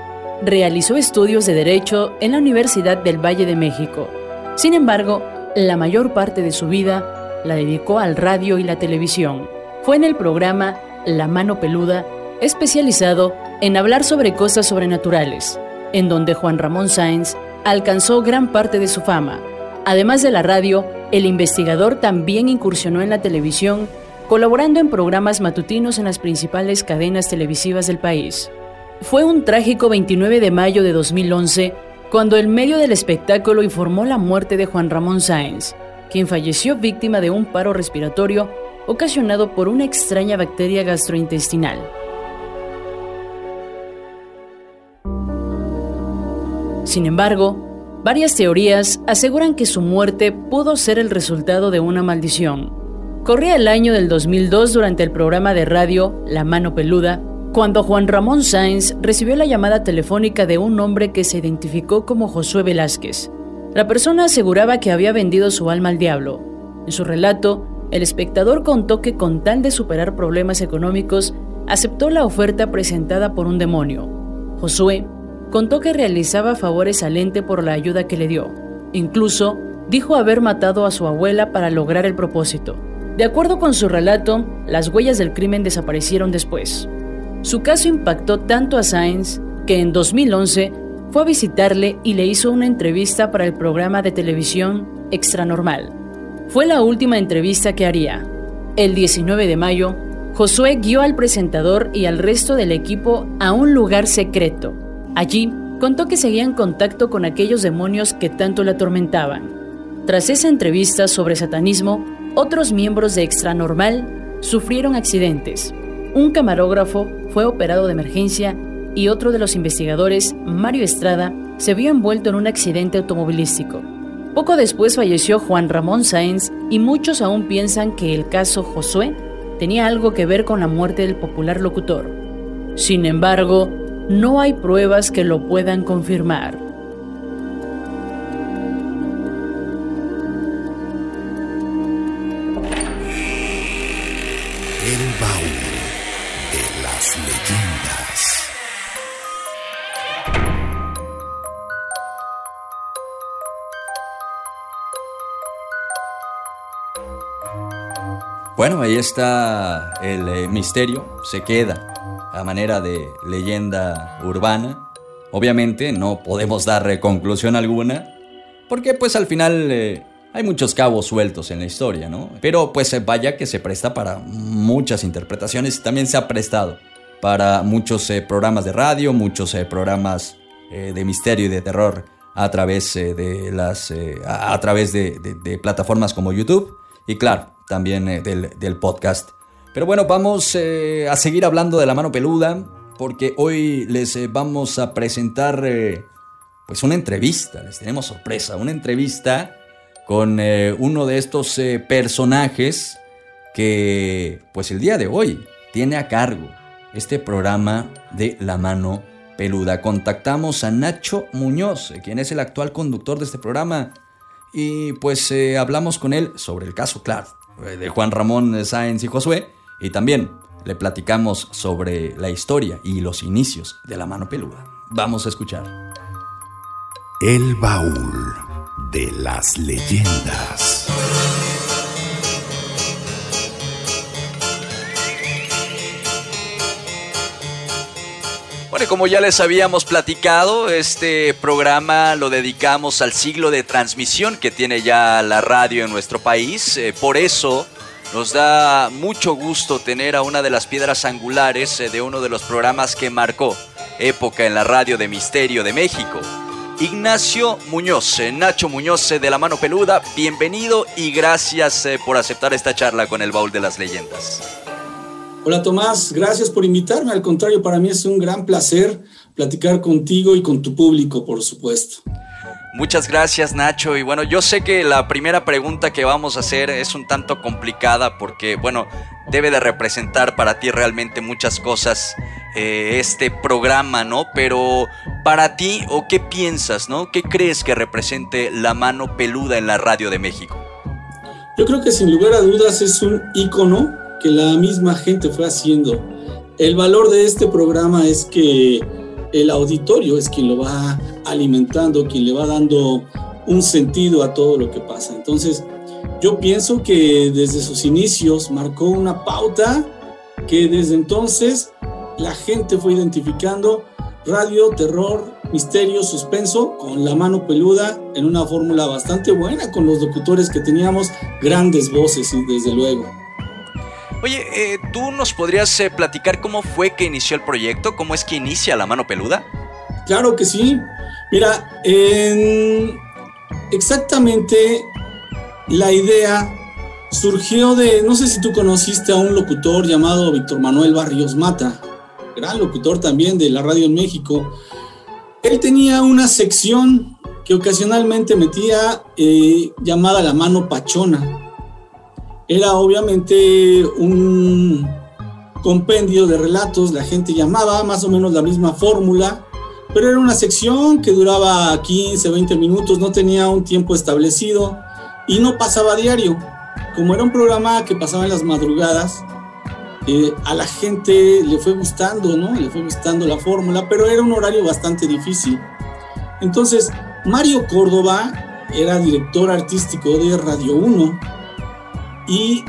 realizó estudios de Derecho en la Universidad del Valle de México. Sin embargo, la mayor parte de su vida la dedicó al radio y la televisión. Fue en el programa La Mano Peluda, especializado en hablar sobre cosas sobrenaturales, en donde Juan Ramón Sáenz alcanzó gran parte de su fama. Además de la radio, el investigador también incursionó en la televisión, colaborando en programas matutinos en las principales cadenas televisivas del país. Fue un trágico 29 de mayo de 2011 cuando el medio del espectáculo informó la muerte de Juan Ramón Sáenz, quien falleció víctima de un paro respiratorio ocasionado por una extraña bacteria gastrointestinal. Sin embargo, varias teorías aseguran que su muerte pudo ser el resultado de una maldición. Corría el año del 2002 durante el programa de radio La Mano Peluda, cuando Juan Ramón Sáenz recibió la llamada telefónica de un hombre que se identificó como Josué Velázquez. La persona aseguraba que había vendido su alma al diablo. En su relato, el espectador contó que con tal de superar problemas económicos, aceptó la oferta presentada por un demonio. Josué contó que realizaba favores al ente por la ayuda que le dio. Incluso dijo haber matado a su abuela para lograr el propósito. De acuerdo con su relato, las huellas del crimen desaparecieron después. Su caso impactó tanto a Sáenz que en 2011 fue a visitarle y le hizo una entrevista para el programa de televisión Extra Normal. Fue la última entrevista que haría. El 19 de mayo, Josué guió al presentador y al resto del equipo a un lugar secreto. Allí, contó que seguía en contacto con aquellos demonios que tanto le atormentaban. Tras esa entrevista sobre satanismo, otros miembros de Extra Normal sufrieron accidentes. Un camarógrafo fue operado de emergencia y otro de los investigadores, Mario Estrada, se vio envuelto en un accidente automovilístico. Poco después falleció Juan Ramón Sáenz y muchos aún piensan que el caso Josué tenía algo que ver con la muerte del popular locutor. Sin embargo, no hay pruebas que lo puedan confirmar. Bueno, ahí está el eh, misterio, se queda a manera de leyenda urbana. Obviamente no podemos dar eh, conclusión alguna, porque pues al final eh, hay muchos cabos sueltos en la historia, ¿no? Pero pues vaya que se presta para muchas interpretaciones y también se ha prestado para muchos programas de radio, muchos programas de misterio y de terror a través de las a, través de plataformas como YouTube y claro también eh, del, podcast. Pero bueno, vamos eh, a seguir hablando de la mano peluda porque hoy les eh, vamos a presentar pues una entrevista, les tenemos sorpresa, una entrevista con uno de estos personajes que pues el día de hoy tiene a cargo este programa de la mano peluda. Contactamos a Nacho Muñoz, quien es el actual conductor de este programa, y pues hablamos con él sobre el caso, claro, eh, de Juan Ramón Sáenz y Josué, y también le platicamos sobre la historia y los inicios de la mano peluda. Vamos a escuchar. El baúl de las leyendas. Como ya les habíamos platicado, este programa lo dedicamos al siglo de transmisión que tiene ya la radio en nuestro país. Eh, por eso nos da mucho gusto tener a una de las piedras angulares eh, de uno de los programas que marcó época en la radio de Misterio de México. Ignacio Muñoz, eh, Nacho Muñoz de La Mano Peluda, bienvenido y gracias por aceptar esta charla con el Baúl de las Leyendas. Hola Tomás, gracias por invitarme. Al contrario, para mí es un gran placer platicar contigo y con tu público, por supuesto. Muchas gracias Nacho y bueno, yo sé que la primera pregunta que vamos a hacer es un tanto complicada porque bueno, debe de representar para ti realmente muchas cosas eh, este programa, ¿no? Pero para ti o qué piensas, ¿no? ¿Qué crees que represente la mano peluda en la radio de México? Yo creo que sin lugar a dudas es un icono que la misma gente fue haciendo. El valor de este programa es que el auditorio es quien lo va alimentando, quien le va dando un sentido a todo lo que pasa. Entonces, yo pienso que desde sus inicios marcó una pauta que desde entonces la gente fue identificando radio, terror, misterio, suspenso, con la mano peluda, en una fórmula bastante buena, con los locutores que teníamos grandes voces, desde luego. Oye, eh, ¿tú nos podrías eh, platicar cómo fue que inició el proyecto? ¿Cómo es que inicia La Mano Peluda? Claro que sí. Mira, exactamente la idea surgió de, no sé si tú conociste a un locutor llamado Víctor Manuel Barrios Mata, gran locutor también de la radio en México. Él tenía una sección que ocasionalmente metía eh, llamada La Mano Pachona era obviamente un compendio de relatos, la gente llamaba más o menos la misma fórmula, pero era una sección que duraba 15, 20 minutos, no tenía un tiempo establecido y no pasaba diario. Como era un programa que pasaba en las madrugadas, eh, a la gente le fue gustando, ¿no? Le fue gustando la fórmula, pero era un horario bastante difícil. Entonces, Mario Córdoba era director artístico de Radio 1 y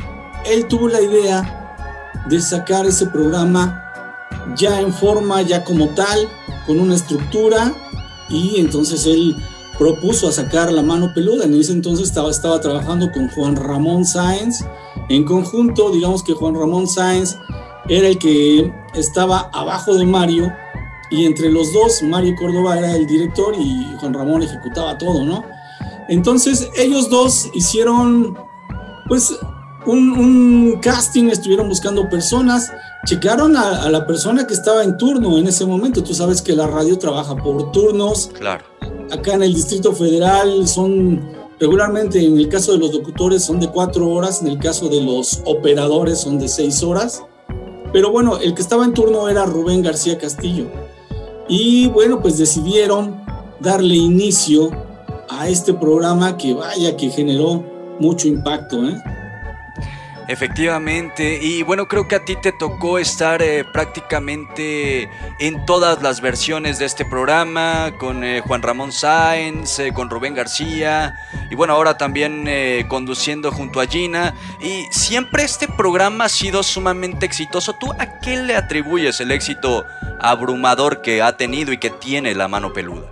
él tuvo la idea de sacar ese programa ya en forma, ya como tal, con una estructura y entonces él propuso a sacar la mano peluda. En ese entonces estaba, estaba trabajando con Juan Ramón Sáenz. En conjunto, digamos que Juan Ramón Sáenz era el que estaba abajo de Mario y entre los dos, Mario Córdoba era el director y Juan Ramón ejecutaba todo, ¿no? Entonces ellos dos hicieron pues un, casting, estuvieron buscando personas, checaron a, la persona que estaba en turno en ese momento. Tú sabes que la radio trabaja por turnos. Claro. Acá en el Distrito Federal son regularmente, en el caso de los locutores, son de cuatro horas, en el caso de los operadores son de seis horas. Pero bueno, el que estaba en turno era Rubén García Castillo. Y bueno, pues decidieron darle inicio a este programa que vaya que generó mucho impacto. ¿eh? Efectivamente, y bueno, creo que a ti te tocó estar eh, prácticamente en todas las versiones de este programa, con eh, Juan Ramón Sáenz, eh, con Rubén García, y bueno, ahora también conduciendo junto a Gina. Y siempre este programa ha sido sumamente exitoso. ¿Tú a qué le atribuyes el éxito abrumador que ha tenido y que tiene la mano peluda?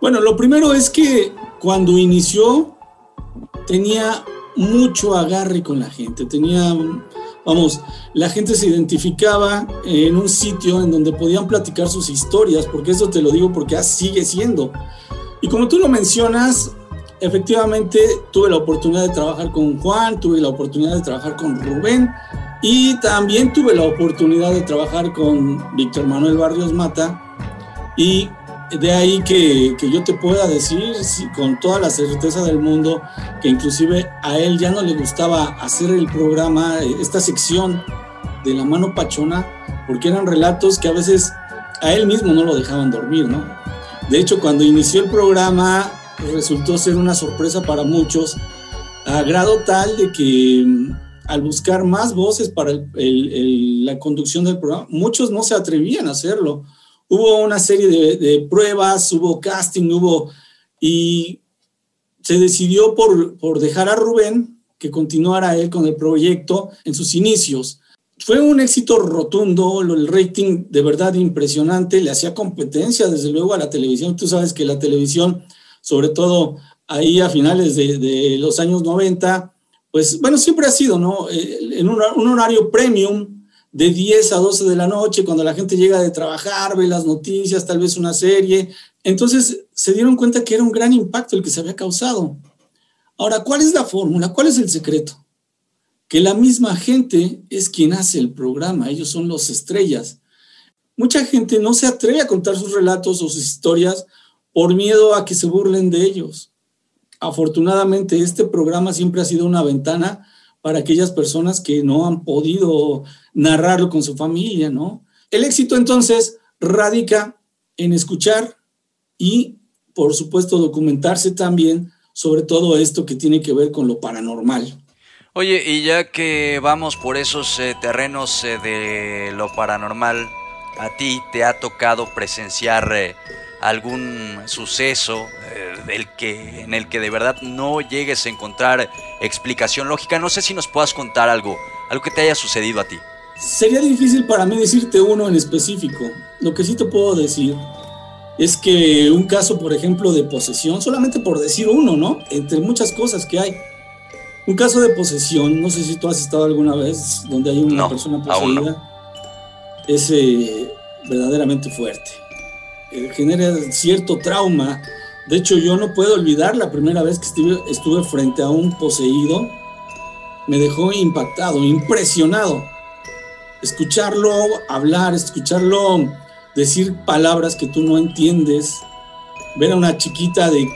Bueno, lo primero es que cuando inició tenía mucho agarre con la gente. Tenía, vamos, la gente se identificaba en un sitio en donde podían platicar sus historias, porque eso te lo digo porque sigue siendo. Y como tú lo mencionas, efectivamente tuve la oportunidad de trabajar con Juan, tuve la oportunidad de trabajar con Rubén y también tuve la oportunidad de trabajar con Víctor Manuel Barrios Mata y de ahí que, yo te pueda decir con toda la certeza del mundo que inclusive a él ya no le gustaba hacer el programa, esta sección de la mano pachona, porque eran relatos que a veces a él mismo no lo dejaban dormir, ¿no? De hecho, cuando inició el programa resultó ser una sorpresa para muchos, a grado tal de que mm, al buscar más voces para la conducción del programa, muchos no se atrevían a hacerlo hubo una serie de, pruebas, hubo casting, hubo... Y se decidió por, por dejar a Rubén que continuara él con el proyecto en sus inicios. fue un éxito rotundo, el rating de verdad impresionante, le hacía competencia desde luego a la televisión. Tú sabes que la televisión, sobre todo ahí a finales de, los años 90, pues bueno, siempre ha sido, ¿no? Eh, en un, un, horario premium de 10 a 12 de la noche, cuando la gente llega de trabajar, ve las noticias, tal vez una serie. Entonces se dieron cuenta que era un gran impacto el que se había causado. Ahora, ¿cuál es la fórmula? ¿Cuál es el secreto? que la misma gente es quien hace el programa, ellos son los estrellas. Mucha gente no se atreve a contar sus relatos o sus historias por miedo a que se burlen de ellos. Afortunadamente, este programa siempre ha sido una ventana para aquellas personas que no han podido narrarlo con su familia, ¿no? El éxito entonces radica en escuchar y, por supuesto, documentarse también sobre todo esto que tiene que ver con lo paranormal. Oye, y ya que vamos por esos eh, terrenos eh, de lo paranormal, ¿a ti te ha tocado presenciar eh, algún suceso del que, en el que de verdad no llegues a encontrar explicación lógica? No sé si nos puedas contar algo, algo que te haya sucedido a ti. Sería difícil para mí decirte uno en específico. Lo que sí te puedo decir es que un caso, por ejemplo, de posesión, solamente por decir uno, ¿no? Entre muchas cosas que hay un caso de posesión, no sé si tú has estado alguna vez donde hay una persona poseída, es eh, verdaderamente fuerte. Eh, genera cierto trauma. De hecho, yo no puedo olvidar la primera vez que estuve, estuve frente a un poseído. Me dejó impactado, impresionado. Escucharlo hablar, escucharlo decir palabras que tú no entiendes. Ver a una chiquita de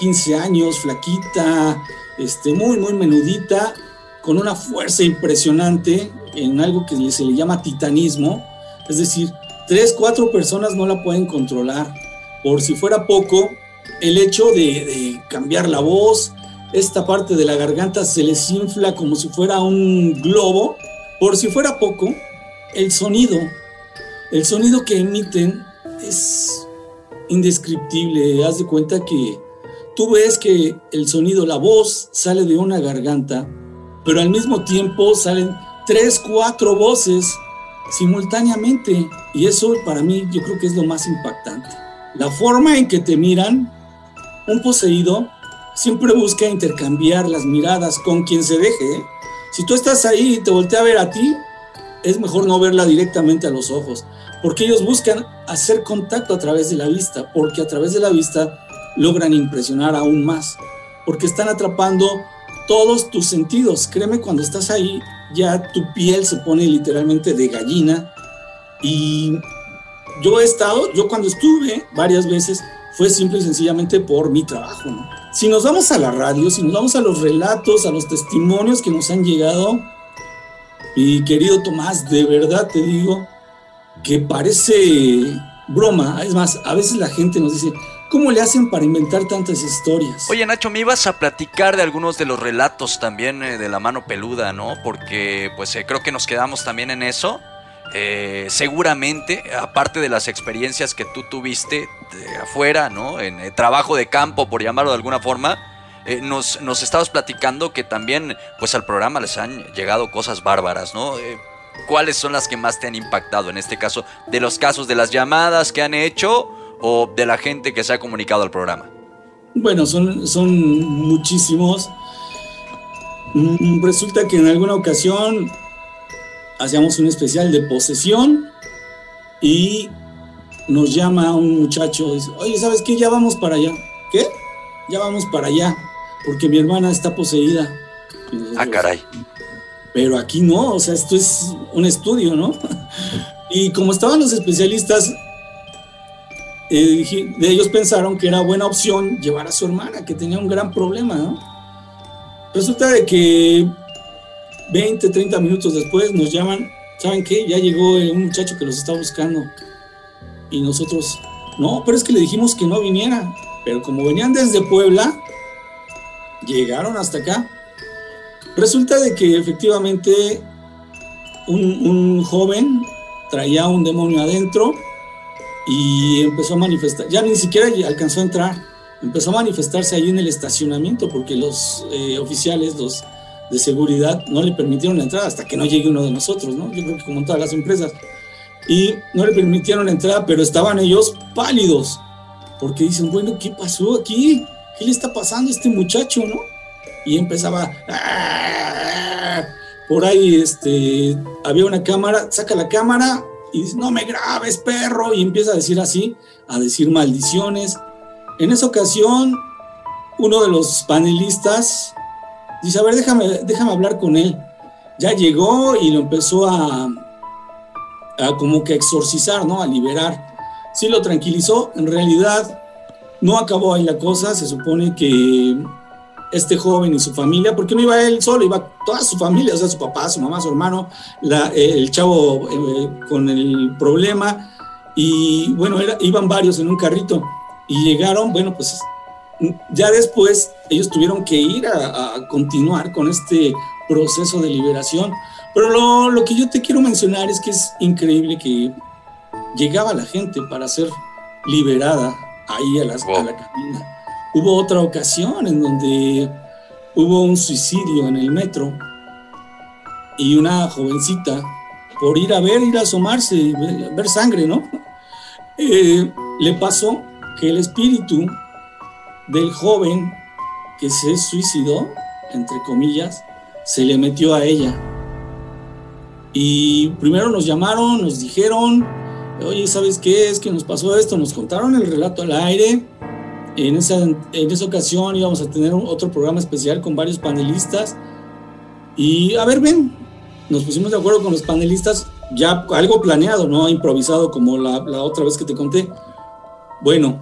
15 años, flaquita, este, muy, muy menudita, con una fuerza impresionante en algo que se le llama titanismo. Es decir, tres, cuatro personas no la pueden controlar. Por si fuera poco, el hecho de, cambiar la voz, esta parte de la garganta se les infla como si fuera un globo. Por si fuera poco, el sonido, el sonido que emiten es indescriptible. Haz de cuenta que tú ves que el sonido, la voz sale de una garganta, pero al mismo tiempo salen tres, cuatro voces simultáneamente. Y eso para mí yo creo que es lo más impactante. La forma en que te miran, un poseído siempre busca intercambiar las miradas con quien se deje. ¿eh? Si tú estás ahí y te voltea a ver a ti, es mejor no verla directamente a los ojos, porque ellos buscan hacer contacto a través de la vista, porque a través de la vista logran impresionar aún más, porque están atrapando todos tus sentidos. Créeme, cuando estás ahí, ya tu piel se pone literalmente de gallina. Y yo he estado, yo cuando estuve varias veces, fue simple y sencillamente por mi trabajo. Si nos vamos a la radio, si nos vamos a los relatos, a los testimonios que nos han llegado, y querido Tomás, de verdad te digo que parece broma. Es más, a veces la gente nos dice, ¿Cómo le hacen para inventar tantas historias? Oye, Nacho, me ibas a platicar de algunos de los relatos también eh, de la mano peluda, ¿no? Porque pues eh, creo que nos quedamos también en eso. Eh, seguramente, aparte de las experiencias que tú tuviste de afuera, ¿no? En trabajo de campo, por llamarlo de alguna forma, nos, nos estabas platicando que también, pues al programa les han llegado cosas bárbaras, ¿no? ¿Cuáles son las que más te han impactado en este caso? De los casos de las llamadas que han hecho o de la gente que se ha comunicado al programa? Bueno, son, son muchísimos. Mm, resulta que en alguna ocasión hacíamos un especial de posesión y nos llama un muchacho dice, oye, ¿sabes qué? Ya vamos para allá. ¿Qué? Ya vamos para allá, porque mi hermana está poseída. Ah, caray. Pero aquí no, o sea, esto es un estudio, ¿no? Y como estaban los especialistas, eh, ellos pensaron que era buena opción llevar a su hermana, que tenía un gran problema, ¿no? Resulta de que 20, 30 minutos después nos llaman, ¿saben qué? Ya llegó un muchacho que los está buscando. Y nosotros, no, pero es que le dijimos que no viniera. Pero como venían desde Puebla, llegaron hasta acá. Resulta de que efectivamente un, un joven traía un demonio adentro y empezó a manifestar, ya ni siquiera alcanzó a entrar, empezó a manifestarse ahí en el estacionamiento porque los eh, oficiales, los de seguridad no le permitieron la entrada hasta que no llegue uno de nosotros, ¿no? Yo creo que como en todas las empresas. Y no le permitieron la entrada, pero estaban ellos pálidos, porque dicen, bueno, ¿qué pasó aquí? ¿Qué le está pasando a este muchacho, no? Y empezaba, "Ah". por ahí este, había una cámara, saca la cámara y dice, no me grabes, perro, y empieza a decir así, a decir maldiciones. En esa ocasión, uno de los panelistas dice, a ver, déjame, déjame hablar con él. Ya llegó y lo empezó a, a como que exorcizar, ¿no? A liberar. Sí lo tranquilizó, en realidad no acabó ahí la cosa, se supone que este joven y su familia, porque no iba él solo, iba toda su familia, o sea, su papá, su mamá, su hermano, la- eh, el chavo eh, con el problema, y bueno, era- iban varios en un carrito, y llegaron, bueno, pues ya después ellos tuvieron que ir a, a continuar con este proceso de liberación, pero lo, lo que yo te quiero mencionar es que es increíble que llegaba la gente para ser liberada ahí a, las, a la cabina. Hubo otra ocasión en donde hubo un suicidio en el metro y una jovencita, por ir a ver, ir a asomarse, ver, ver sangre, ¿no? Eh, le pasó que el espíritu del joven que se suicidó, entre comillas, se le metió a ella. Y primero nos llamaron, nos dijeron, oye, ¿sabes qué? Es que nos pasó esto, nos contaron el relato al aire. En esa, en esa ocasión íbamos a tener otro programa especial con varios panelistas. Y a ver, ven, nos pusimos de acuerdo con los panelistas, ya algo planeado, no improvisado como la, la otra vez que te conté. Bueno,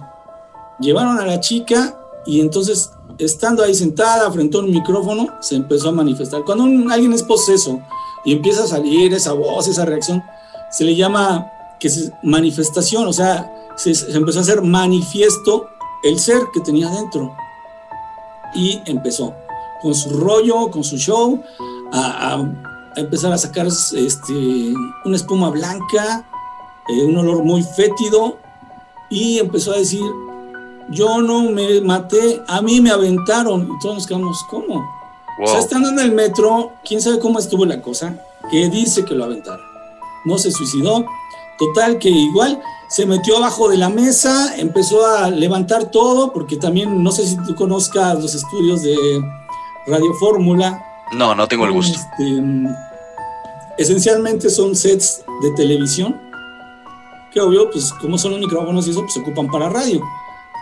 llevaron a la chica y entonces, estando ahí sentada frente a un micrófono, se empezó a manifestar. Cuando un- alguien es poseso y empieza a salir esa voz, esa reacción, se le llama que es manifestación, o sea, se, se empezó a hacer manifiesto el ser que tenía dentro. Y empezó con su rollo, con su show, a, empezar a sacar este, una espuma blanca, eh, un olor muy fétido, y empezó a decir, yo no me maté, a mí me aventaron. Y todos nos quedamos, ¿cómo? O sea, estando en el metro, quién sabe cómo estuvo la cosa, que dice que lo aventaron. No se suicidó. Total, que igual se metió abajo de la mesa, empezó a levantar todo, porque también, no sé si tú conozcas los estudios de Radio Fórmula. No, no tengo el gusto. Este, esencialmente son sets de televisión, que obvio, pues como son los micrófonos y eso, pues se ocupan para radio.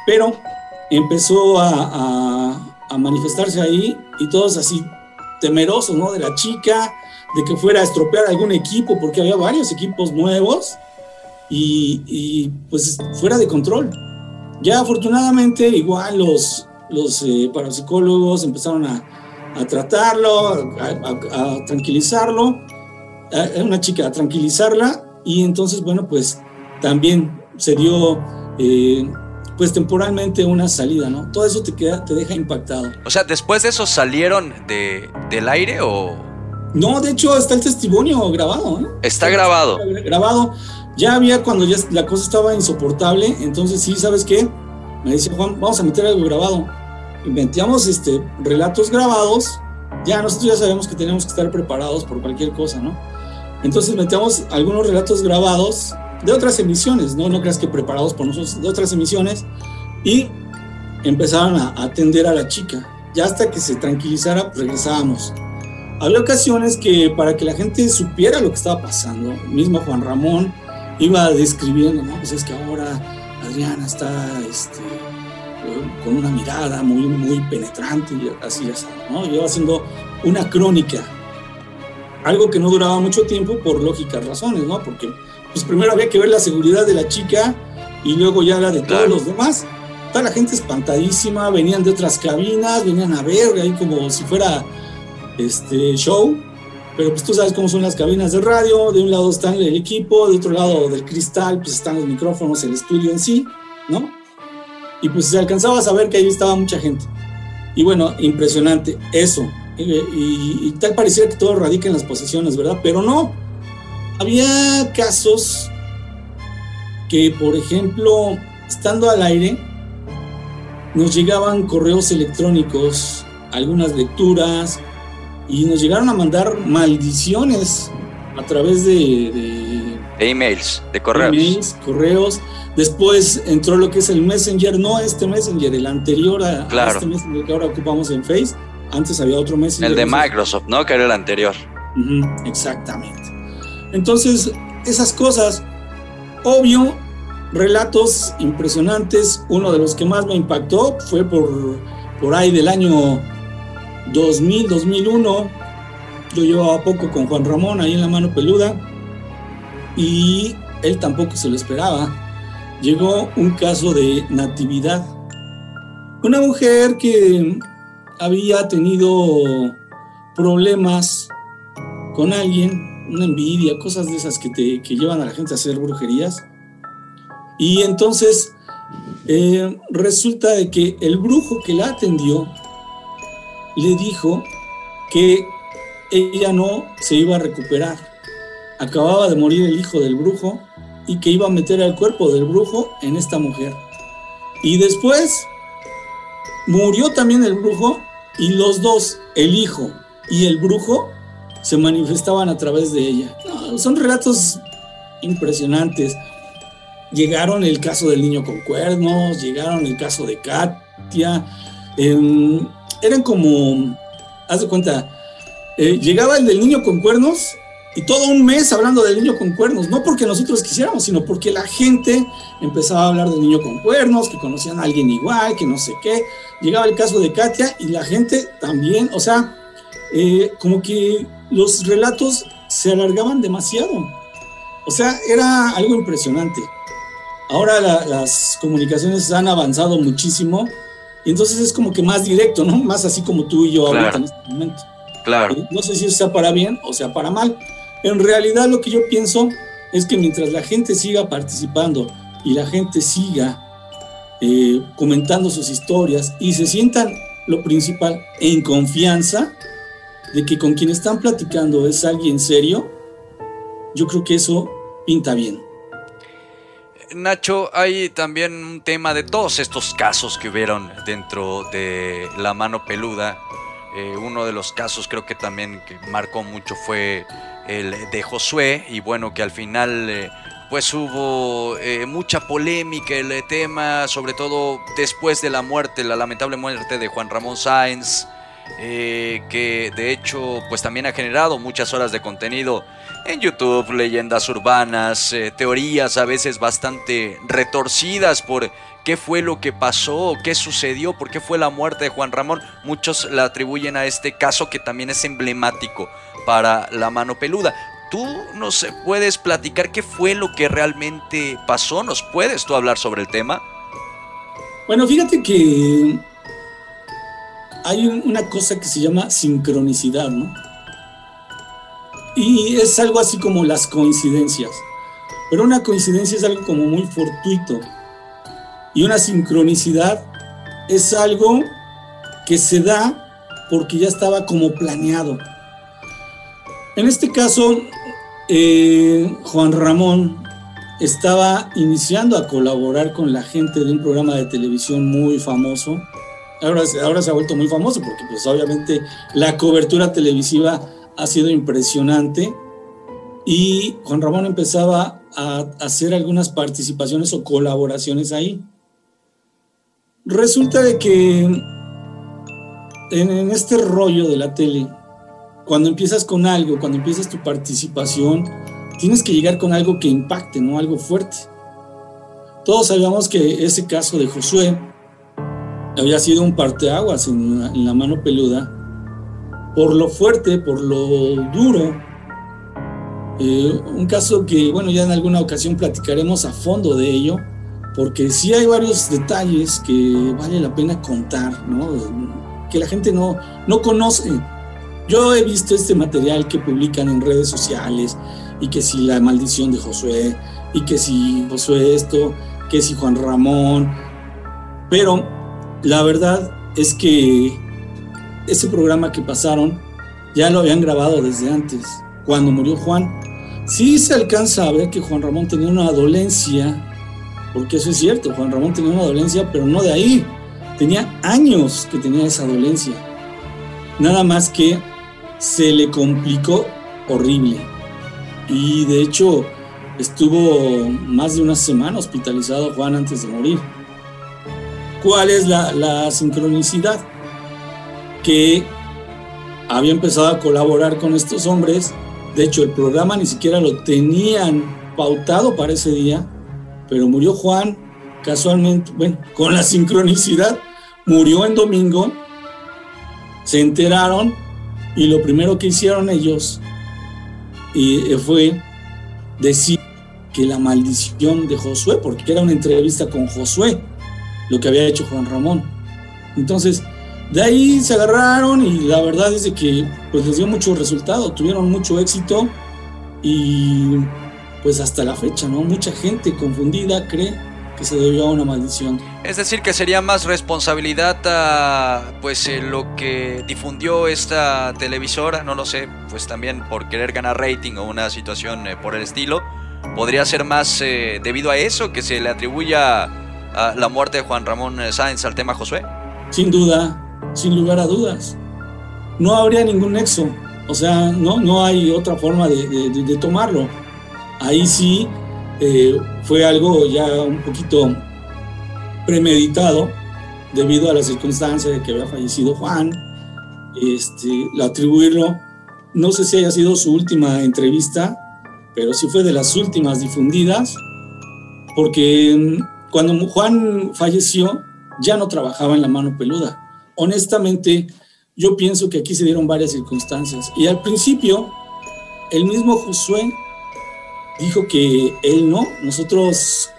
Pero empezó a, a- a manifestarse ahí y todos así temerosos, ¿no? De la chica, de que fuera a estropear algún equipo, porque había varios equipos nuevos y, y, pues fuera de control. Ya afortunadamente igual los, los eh, parapsicólogos empezaron a, a tratarlo, a, a- a tranquilizarlo, a, una chica a tranquilizarla y entonces bueno pues también se dio eh, pues temporalmente una salida, ¿no? Todo eso te, queda, te deja impactado. O sea, después de eso salieron de, del aire o No, de hecho está el testimonio grabado, ¿eh? está grabado. grabado. Ya había cuando ya la cosa estaba insoportable, entonces sí, ¿sabes qué? Me dice Juan, vamos a meter algo grabado. Inventamos este, relatos grabados, ya nosotros ya sabemos que tenemos que estar preparados por cualquier cosa, ¿no? Entonces metíamos algunos relatos grabados de otras emisiones, ¿no? No creas que preparados por nosotros, de otras emisiones, y empezaron a atender a la chica. Ya hasta que se tranquilizara, pues, regresábamos. Había ocasiones que para que la gente supiera lo que estaba pasando, mismo Juan Ramón iba describiendo, ¿no? Pues es que ahora Adriana está este, con una mirada muy, muy penetrante y así ya sabes, ¿no? Iba haciendo una crónica, algo que no duraba mucho tiempo por lógicas razones, ¿no? Porque pues primero había que ver la seguridad de la chica y luego ya la de todos los demás. Toda la gente espantadísima, venían de otras cabinas, venían a ver ahí como si fuera este show, pero pues tú sabes cómo son las cabinas de radio, de un lado está el equipo, de otro lado del cristal pues están los micrófonos, el estudio en sí, ¿no? Y pues se alcanzaba a saber que ahí estaba mucha gente. Y bueno, impresionante eso. Y, y- y tal pareciera que todo radica en las posesiones, ¿verdad? Pero no. Había casos que, por ejemplo, estando al aire, nos llegaban correos electrónicos, algunas lecturas, y nos llegaron a mandar maldiciones a través de, de, de emails, de correos. Emails, correos. Después entró lo que es el Messenger, no este Messenger, el anterior a, claro. a este Messenger que ahora ocupamos en Face. Antes había otro Messenger. El de Microsoft, ¿no? Que era el anterior. Uh -huh, exactamente. Entonces, esas cosas, obvio, relatos impresionantes. Uno de los que más me impactó fue por, por ahí del año 2000, 2001. Yo llevaba poco con Juan Ramón ahí en la mano peluda y él tampoco se lo esperaba. Llegó un caso de natividad. Una mujer que había tenido problemas con alguien, una envidia, cosas de esas que, te, que llevan a la gente a hacer brujerías. Y entonces eh, resulta de que el brujo que la atendió le dijo que ella no se iba a recuperar. Acababa de morir el hijo del brujo y que iba a meter el cuerpo del brujo en esta mujer. Y después murió también el brujo y los dos, el hijo y el brujo, se manifestaban a través de ella. Son relatos impresionantes. Llegaron el caso del niño con cuernos, llegaron el caso de Katia. Eran como, haz de cuenta, eh, llegaba el del niño con cuernos y todo un mes hablando del niño con cuernos, no porque nosotros quisiéramos, sino porque la gente empezaba a hablar del niño con cuernos, que conocían a alguien igual, que no sé qué. Llegaba el caso de Katia y la gente también, o sea, eh, como que los relatos se alargaban demasiado. O sea, era algo impresionante. Ahora la, las comunicaciones han avanzado muchísimo y entonces es como que más directo, ¿no? Más así como tú y yo Claro. ahorita en este momento. Claro. No sé si eso sea para bien o sea para mal. En realidad lo que yo pienso es que mientras la gente siga participando y la gente siga eh, comentando sus historias y se sientan, lo principal, en confianza de que con quien están platicando es alguien serio, yo creo que eso pinta bien. Nacho, hay también un tema de todos estos casos que hubieron dentro de la mano peluda. Eh, uno de los casos creo que también que marcó mucho fue el de Josué y bueno que al final eh, pues hubo eh, mucha polémica el tema, sobre todo después de la muerte, la lamentable muerte de Juan Ramón Sáenz, eh, que de hecho pues también ha generado muchas horas de contenido en YouTube, leyendas urbanas, eh, teorías a veces bastante retorcidas por qué fue lo que pasó, qué sucedió, por qué fue la muerte de Juan Ramón. Muchos la atribuyen a este caso que también es emblemático para la mano peluda. ¿Tú nos puedes platicar qué fue lo que realmente pasó? ¿Nos puedes tú hablar sobre el tema? Bueno, fíjate que hay un- una cosa que se llama sincronicidad, ¿no? Y es algo así como las coincidencias. Pero una coincidencia es algo como muy fortuito. Y una sincronicidad es algo que se da porque ya estaba como planeado. En este caso, eh, Juan Ramón estaba iniciando a colaborar con la gente de un programa de televisión muy famoso. Ahora, ahora se ha vuelto muy famoso porque pues obviamente la cobertura televisiva ha sido impresionante y Juan Ramón empezaba a hacer algunas participaciones o colaboraciones ahí. Resulta de que en, este rollo de la tele, cuando empiezas con algo, cuando empiezas tu participación, tienes que llegar con algo que impacte, ¿no? Algo fuerte. Todos sabíamos que ese caso de Josué había sido un parteaguas en la mano peluda por lo fuerte, por lo duro. Eh, un caso que, bueno, ya en alguna ocasión platicaremos a fondo de ello, porque sí hay varios detalles que vale la pena contar, ¿no? Que la gente no, no conoce. Yo he visto este material que publican en redes sociales y que si la maldición de Josué y que si Josué esto, que si Juan Ramón, pero la verdad es que ese programa que pasaron ya lo habían grabado desde antes, cuando murió Juan. Sí se alcanza a ver que Juan Ramón tenía una dolencia, porque eso es cierto, Juan Ramón tenía una dolencia, pero no de ahí. Tenía años que tenía esa dolencia. Nada más que se le complicó horrible. Y de hecho estuvo más de una semana hospitalizado Juan antes de morir. ¿Cuál es la, la sincronicidad? Que había empezado a colaborar con estos hombres. De hecho, el programa ni siquiera lo tenían pautado para ese día, pero murió Juan casualmente, bueno, con la sincronicidad, murió en domingo, se enteraron y lo primero que hicieron ellos y, fue decir que la maldición de Josué, porque era una entrevista con Josué, lo que había hecho Juan Ramón. Entonces, de ahí se agarraron y la verdad es de que pues les dio mucho resultado, tuvieron mucho éxito y pues hasta la fecha, ¿no? Mucha gente confundida cree que se debió a una maldición. Es decir, que sería más responsabilidad a pues eh, lo que difundió esta televisora, no lo sé, pues también por querer ganar rating o una situación eh, por el estilo. Podría ser más eh, debido a eso que se le atribuya a la muerte de Juan Ramón Sáenz al tema Josué. Sin duda, sin lugar a dudas. No habría ningún nexo, o sea, no, no hay otra forma de tomarlo. Ahí sí eh, fue algo ya un poquito premeditado debido a la circunstancia de que había fallecido Juan. Este, atribuirlo, no sé si haya sido su última entrevista, pero sí fue de las últimas difundidas, porque mm, cuando Juan falleció ya no trabajaba en la mano peluda. Honestamente, yo pienso que aquí se dieron varias circunstancias. Y al principio, el mismo Josué dijo que él no. Nosotros,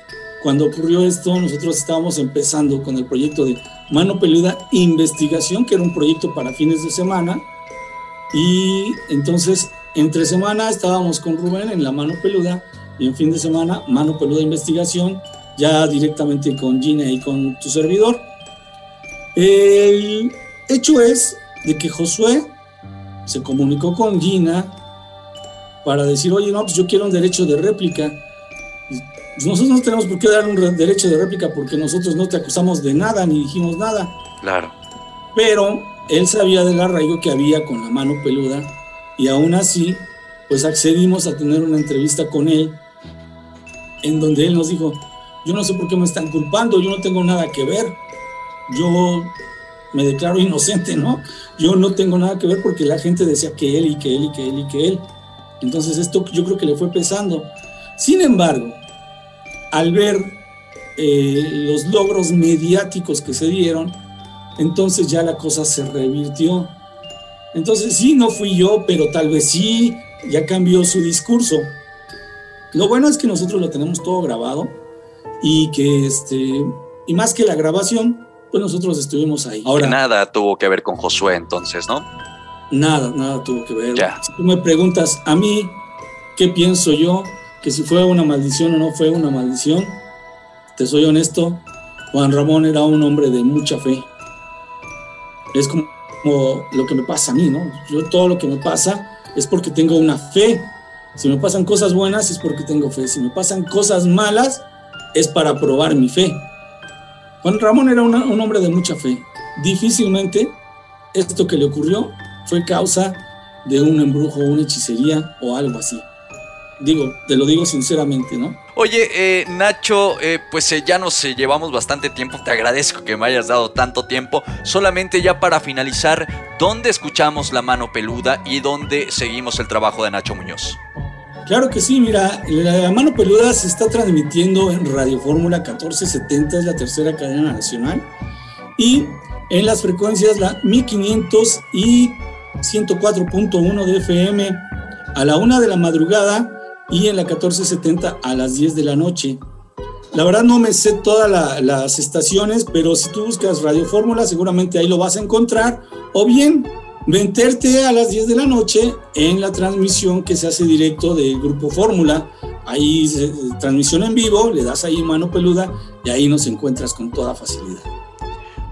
cuando ocurrió esto, nosotros estábamos empezando con el proyecto de Mano Peluda Investigación, que era un proyecto para fines de semana. Y entonces, entre semana estábamos con Rubén en la Mano Peluda y en fin de semana, Mano Peluda Investigación, ya directamente con Gina y con tu servidor. El hecho es de que Josué se comunicó con Gina para decir, oye, no, pues yo quiero un derecho de réplica. Nosotros no tenemos por qué dar un derecho de réplica porque nosotros no te acusamos de nada ni dijimos nada. Claro. Pero él sabía del arraigo que había con la mano peluda y aún así, pues accedimos a tener una entrevista con él en donde él nos dijo, yo no sé por qué me están culpando, yo no tengo nada que ver, yo me declaro inocente, ¿no? Yo no tengo nada que ver porque la gente decía que él y que él y que él y que él. Entonces esto yo creo que le fue pesando. Sin embargo, al ver eh, los logros mediáticos que se dieron, entonces ya la cosa se revirtió. Entonces sí, no fui yo, pero tal vez sí, ya cambió su discurso. Lo bueno es que nosotros lo tenemos todo grabado y que este, y más que la grabación, pues nosotros estuvimos ahí. Ahora nada tuvo que ver con Josué entonces, ¿no? Nada, nada tuvo que ver. Si tú me preguntas a mí, ¿qué pienso yo? Que si fue una maldición o no fue una maldición, te soy honesto, Juan Ramón era un hombre de mucha fe. Es como, lo que me pasa a mí, ¿no? Yo todo lo que me pasa es porque tengo una fe. Si me pasan cosas buenas es porque tengo fe. Si me pasan cosas malas es para probar mi fe. Juan Ramón era un hombre de mucha fe. Difícilmente esto que le ocurrió fue causa de un embrujo, una hechicería o algo así. Digo, te lo digo sinceramente, ¿no? Oye, eh, Nacho, eh, pues eh, ya nos llevamos bastante tiempo. Te agradezco que me hayas dado tanto tiempo. Solamente ya para finalizar, ¿dónde escuchamos La Mano Peluda y dónde seguimos el trabajo de Nacho Muñoz? Claro que sí, mira, La Mano Peluda se está transmitiendo en Radio Fórmula 1470, es la tercera cadena nacional. Y en las frecuencias la 1500 y 104.1 de FM a la 1 de la madrugada y en la 1470 a las 10 de la noche. La verdad no me sé todas las estaciones, pero si tú buscas Radio Fórmula seguramente ahí lo vas a encontrar. O bien, meterte a las 10 de la noche en la transmisión que se hace directo del Grupo Fórmula. Ahí transmisión en vivo, le das ahí mano peluda y ahí nos encuentras con toda facilidad.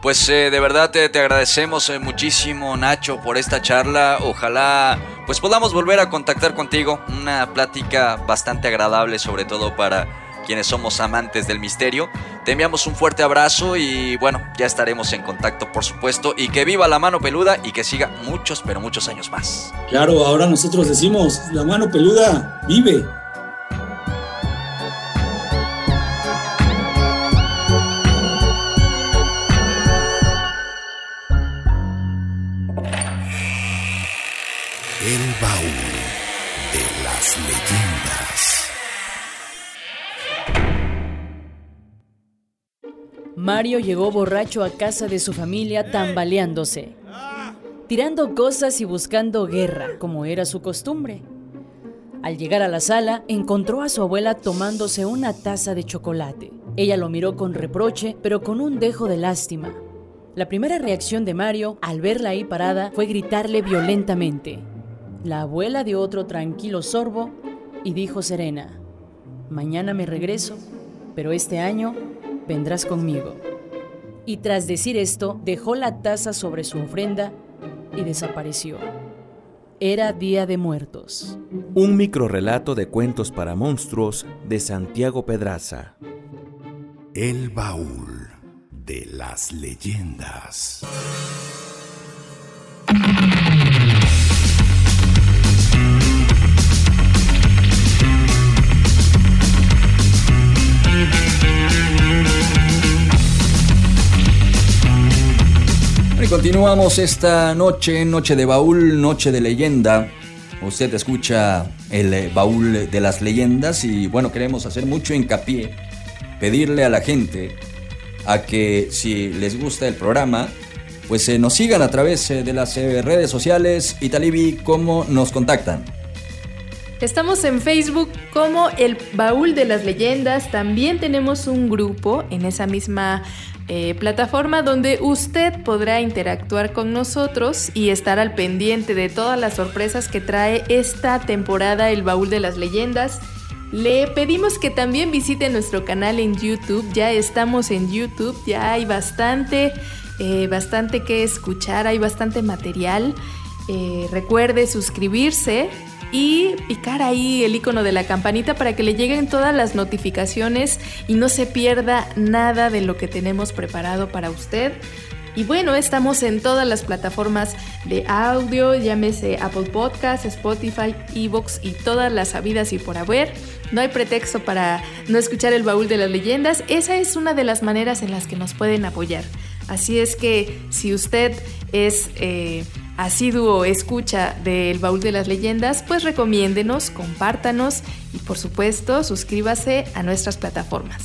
Pues eh, de verdad te, agradecemos eh, muchísimo Nacho por esta charla. Ojalá pues podamos volver a contactar contigo. Una plática bastante agradable sobre todo para quienes somos amantes del misterio. Te enviamos un fuerte abrazo y bueno, ya estaremos en contacto por supuesto. Y que viva la mano peluda y que siga muchos, pero muchos años más. Claro, ahora nosotros decimos, la mano peluda vive. Mario llegó borracho a casa de su familia tambaleándose, tirando cosas y buscando guerra, como era su costumbre. Al llegar a la sala, encontró a su abuela tomándose una taza de chocolate. Ella lo miró con reproche, pero con un dejo de lástima. La primera reacción de Mario, al verla ahí parada, fue gritarle violentamente. La abuela dio otro tranquilo sorbo y dijo serena, Mañana me regreso, pero este año vendrás conmigo. Y tras decir esto, dejó la taza sobre su ofrenda y desapareció. Era Día de Muertos. Un microrrelato de cuentos para monstruos de Santiago Pedraza. El baúl de las leyendas. Y continuamos esta noche, noche de baúl, noche de leyenda. Usted escucha el eh, baúl de las leyendas y bueno, queremos hacer mucho hincapié, pedirle a la gente a que si les gusta el programa, pues eh, nos sigan a través eh, de las eh, redes sociales. Y Talibi, ¿cómo nos contactan? Estamos en Facebook como el Baúl de las Leyendas. También tenemos un grupo en esa misma eh, plataforma donde usted podrá interactuar con nosotros y estar al pendiente de todas las sorpresas que trae esta temporada el Baúl de las Leyendas. Le pedimos que también visite nuestro canal en YouTube. Ya estamos en YouTube, ya hay bastante, eh, bastante que escuchar, hay bastante material. Eh, recuerde suscribirse y picar ahí el icono de la campanita para que le lleguen todas las notificaciones y no se pierda nada de lo que tenemos preparado para usted. Y bueno, estamos en todas las plataformas de audio, llámese Apple Podcasts, Spotify, Evox y todas las habidas y por haber. No hay pretexto para no escuchar el baúl de las leyendas. Esa es una de las maneras en las que nos pueden apoyar. Así es que si usted es eh, asiduo escucha del baúl de las leyendas, pues recomiéndenos, compártanos y por supuesto suscríbase a nuestras plataformas.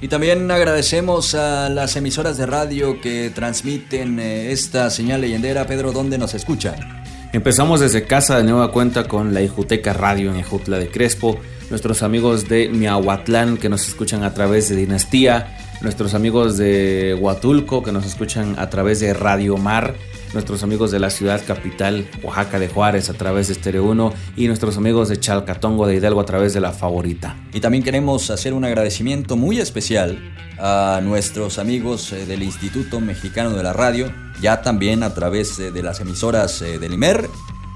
Y también agradecemos a las emisoras de radio que transmiten eh, esta señal leyendera. Pedro, ¿dónde nos escuchan? Empezamos desde casa de nueva cuenta con la Ijuteca Radio en Ejutla de Crespo, nuestros amigos de Miahuatlán que nos escuchan a través de Dinastía, nuestros amigos de Huatulco que nos escuchan a través de Radio Mar, nuestros amigos de la ciudad capital, Oaxaca de Juárez, a través de Estéreo 1 y nuestros amigos de Chalcatongo de Hidalgo a través de La Favorita. Y también queremos hacer un agradecimiento muy especial a nuestros amigos eh, del Instituto Mexicano de la Radio, ya también a través eh, de las emisoras eh, del IMER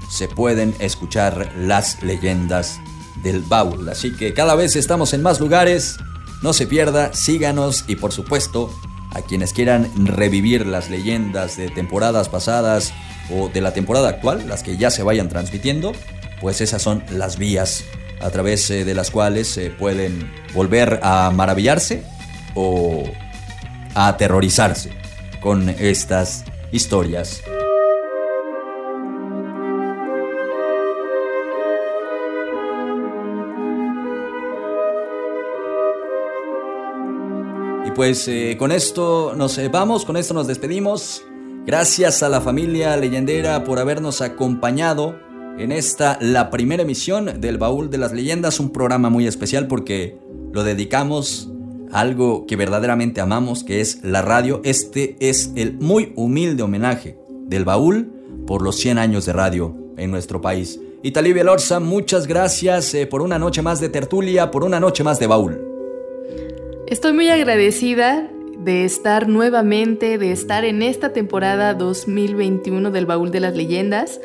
se pueden escuchar las leyendas del baúl. Así que cada vez estamos en más lugares, no se pierda, síganos y por supuesto a quienes quieran revivir las leyendas de temporadas pasadas o de la temporada actual, las que ya se vayan transmitiendo, pues esas son las vías a través eh, de las cuales se pueden volver a maravillarse o a aterrorizarse con estas historias. Pues eh, con esto nos eh, vamos, con esto nos despedimos. Gracias a la familia leyendera por habernos acompañado en esta, la primera emisión del Baúl de las Leyendas, un programa muy especial porque lo dedicamos a algo que verdaderamente amamos, que es la radio. Este es el muy humilde homenaje del Baúl por los 100 años de radio en nuestro país. Y Lorza, muchas gracias eh, por una noche más de tertulia, por una noche más de Baúl. Estoy muy agradecida de estar nuevamente, de estar en esta temporada 2021 del Baúl de las Leyendas,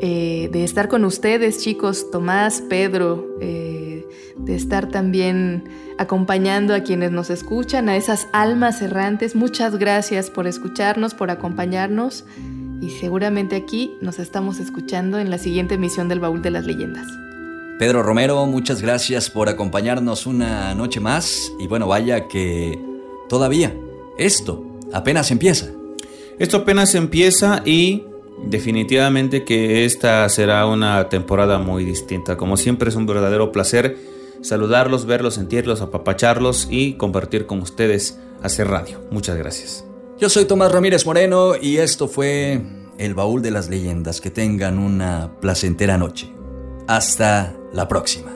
eh, de estar con ustedes chicos, Tomás, Pedro, eh, de estar también acompañando a quienes nos escuchan, a esas almas errantes. Muchas gracias por escucharnos, por acompañarnos y seguramente aquí nos estamos escuchando en la siguiente emisión del Baúl de las Leyendas. Pedro Romero, muchas gracias por acompañarnos una noche más y bueno, vaya que todavía esto apenas empieza. Esto apenas empieza y definitivamente que esta será una temporada muy distinta. Como siempre es un verdadero placer saludarlos, verlos, sentirlos, apapacharlos y compartir con ustedes hacer radio. Muchas gracias. Yo soy Tomás Ramírez Moreno y esto fue El Baúl de las Leyendas. Que tengan una placentera noche. Hasta la próxima.